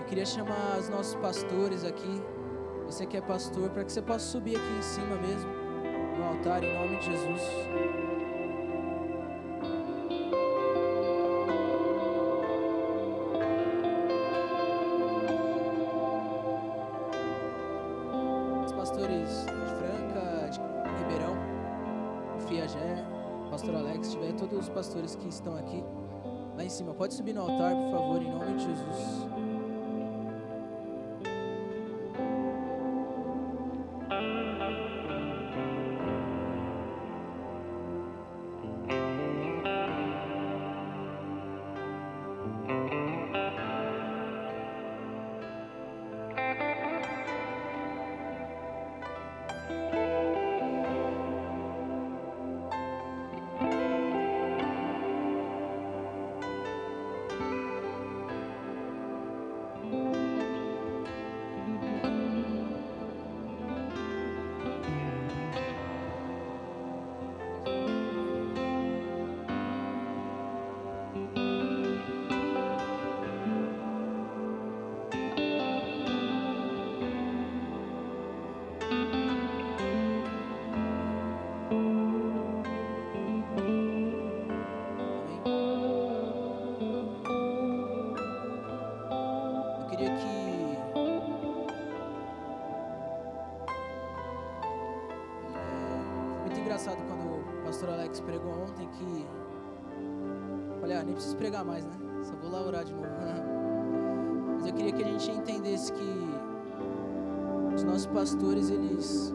Eu queria chamar os nossos pastores aqui, você que é pastor, para que você possa subir aqui em cima mesmo, no altar, em nome de Jesus. Todos os pastores que estão aqui lá em cima. Pode subir no altar, por favor, em nome de Jesus. Pastores, eles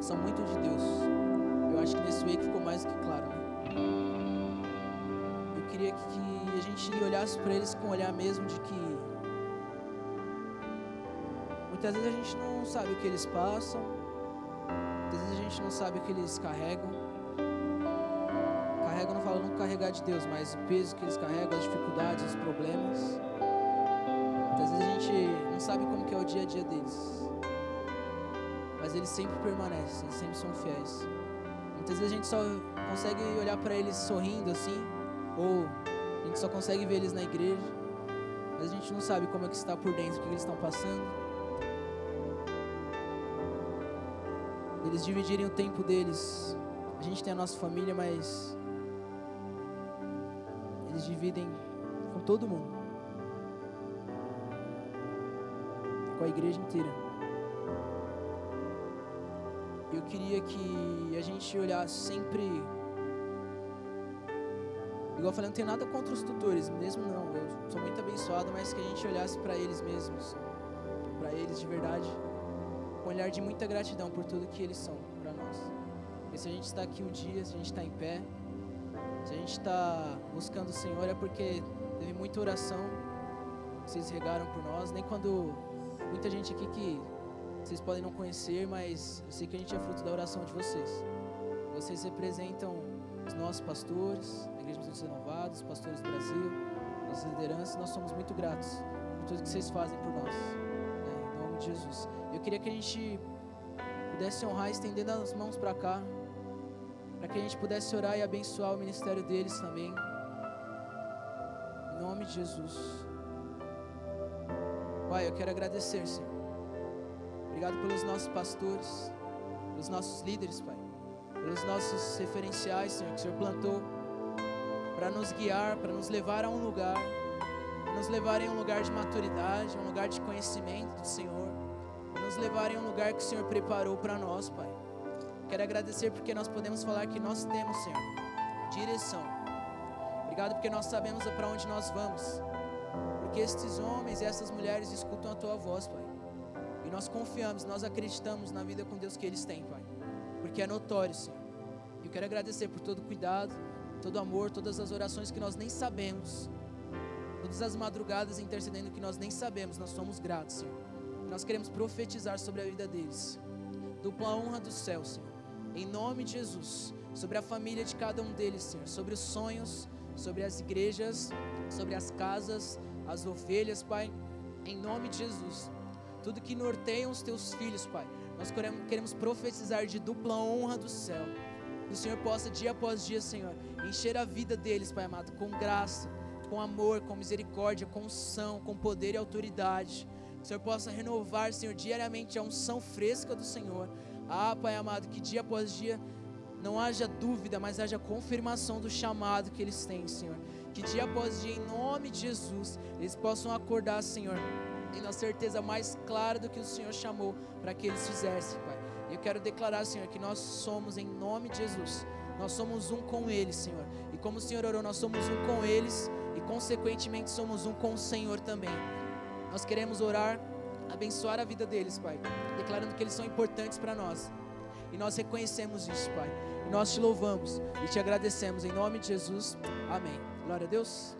são muito de Deus. Eu acho que nesse wake ficou mais do que claro, né? Eu queria que a gente olhasse para eles com o olhar mesmo de que muitas vezes a gente não sabe o que eles passam, muitas vezes a gente não sabe o que eles carregam. Carregam, não falo não carregar de Deus, mas o peso que eles carregam, as dificuldades, os problemas. Muitas vezes a gente não sabe como que é o dia a dia deles mas eles sempre permanecem, eles sempre são fiéis. Muitas vezes a gente só consegue olhar para eles sorrindo assim, ou a gente só consegue ver eles na igreja, mas a gente não sabe como é que está por dentro, o que eles estão passando. Eles dividirem o tempo deles. A gente tem a nossa família, mas eles dividem com todo mundo. Com a igreja inteira. Queria que a gente olhasse sempre. Igual eu falei, não tem nada contra os tutores, mesmo não. Eu sou muito abençoado, mas que a gente olhasse para eles mesmos, para eles de verdade, com um olhar de muita gratidão por tudo que eles são para nós. Porque se a gente está aqui um dia, se a gente está em pé, se a gente está buscando o Senhor, é porque teve muita oração que vocês regaram por nós. Nem quando muita gente aqui que vocês podem não conhecer, mas eu sei que a gente é fruto da oração de vocês. Vocês representam os nossos pastores, a Igreja dos Renovados, os pastores do Brasil, as lideranças. Nós somos muito gratos por tudo que vocês fazem por nós. Né? Em nome de Jesus. Eu queria que a gente pudesse honrar estendendo as mãos para cá, para que a gente pudesse orar e abençoar o ministério deles também. Em nome de Jesus. Pai, eu quero agradecer, Senhor Obrigado pelos nossos pastores, pelos nossos líderes, Pai. Pelos nossos referenciais, Senhor, que o Senhor plantou para nos guiar, para nos levar a um lugar, para nos levar em um lugar de maturidade, um lugar de conhecimento do Senhor, para nos levar em um lugar que o Senhor preparou para nós, Pai. Quero agradecer porque nós podemos falar que nós temos, Senhor, direção. Obrigado porque nós sabemos para onde nós vamos. Porque estes homens e essas mulheres escutam a tua voz, Pai. E nós confiamos, nós acreditamos na vida com Deus que eles têm, Pai. Porque é notório, Senhor. E eu quero agradecer por todo o cuidado, todo o amor, todas as orações que nós nem sabemos. Todas as madrugadas intercedendo que nós nem sabemos, nós somos gratos, Senhor. Nós queremos profetizar sobre a vida deles. Dupla honra do céu, Senhor. Em nome de Jesus. Sobre a família de cada um deles, Senhor. Sobre os sonhos, sobre as igrejas, sobre as casas, as ovelhas, Pai. Em nome de Jesus tudo que norteia os teus filhos, Pai. Nós queremos profetizar de dupla honra do céu. Que o Senhor possa, dia após dia, Senhor, encher a vida deles, Pai amado, com graça, com amor, com misericórdia, com unção, com poder e autoridade. Que o Senhor possa renovar, Senhor, diariamente a unção fresca do Senhor. Ah, Pai amado, que dia após dia não haja dúvida, mas haja confirmação do chamado que eles têm, Senhor. Que dia após dia, em nome de Jesus, eles possam acordar, Senhor tendo a certeza mais clara do que o Senhor chamou para que eles fizessem, Pai. Eu quero declarar, Senhor, que nós somos em nome de Jesus. Nós somos um com eles, Senhor. E como o Senhor orou, nós somos um com eles e consequentemente somos um com o Senhor também. Nós queremos orar, abençoar a vida deles, Pai, declarando que eles são importantes para nós. E nós reconhecemos isso, Pai. E nós te louvamos e te agradecemos em nome de Jesus. Amém. Glória a Deus.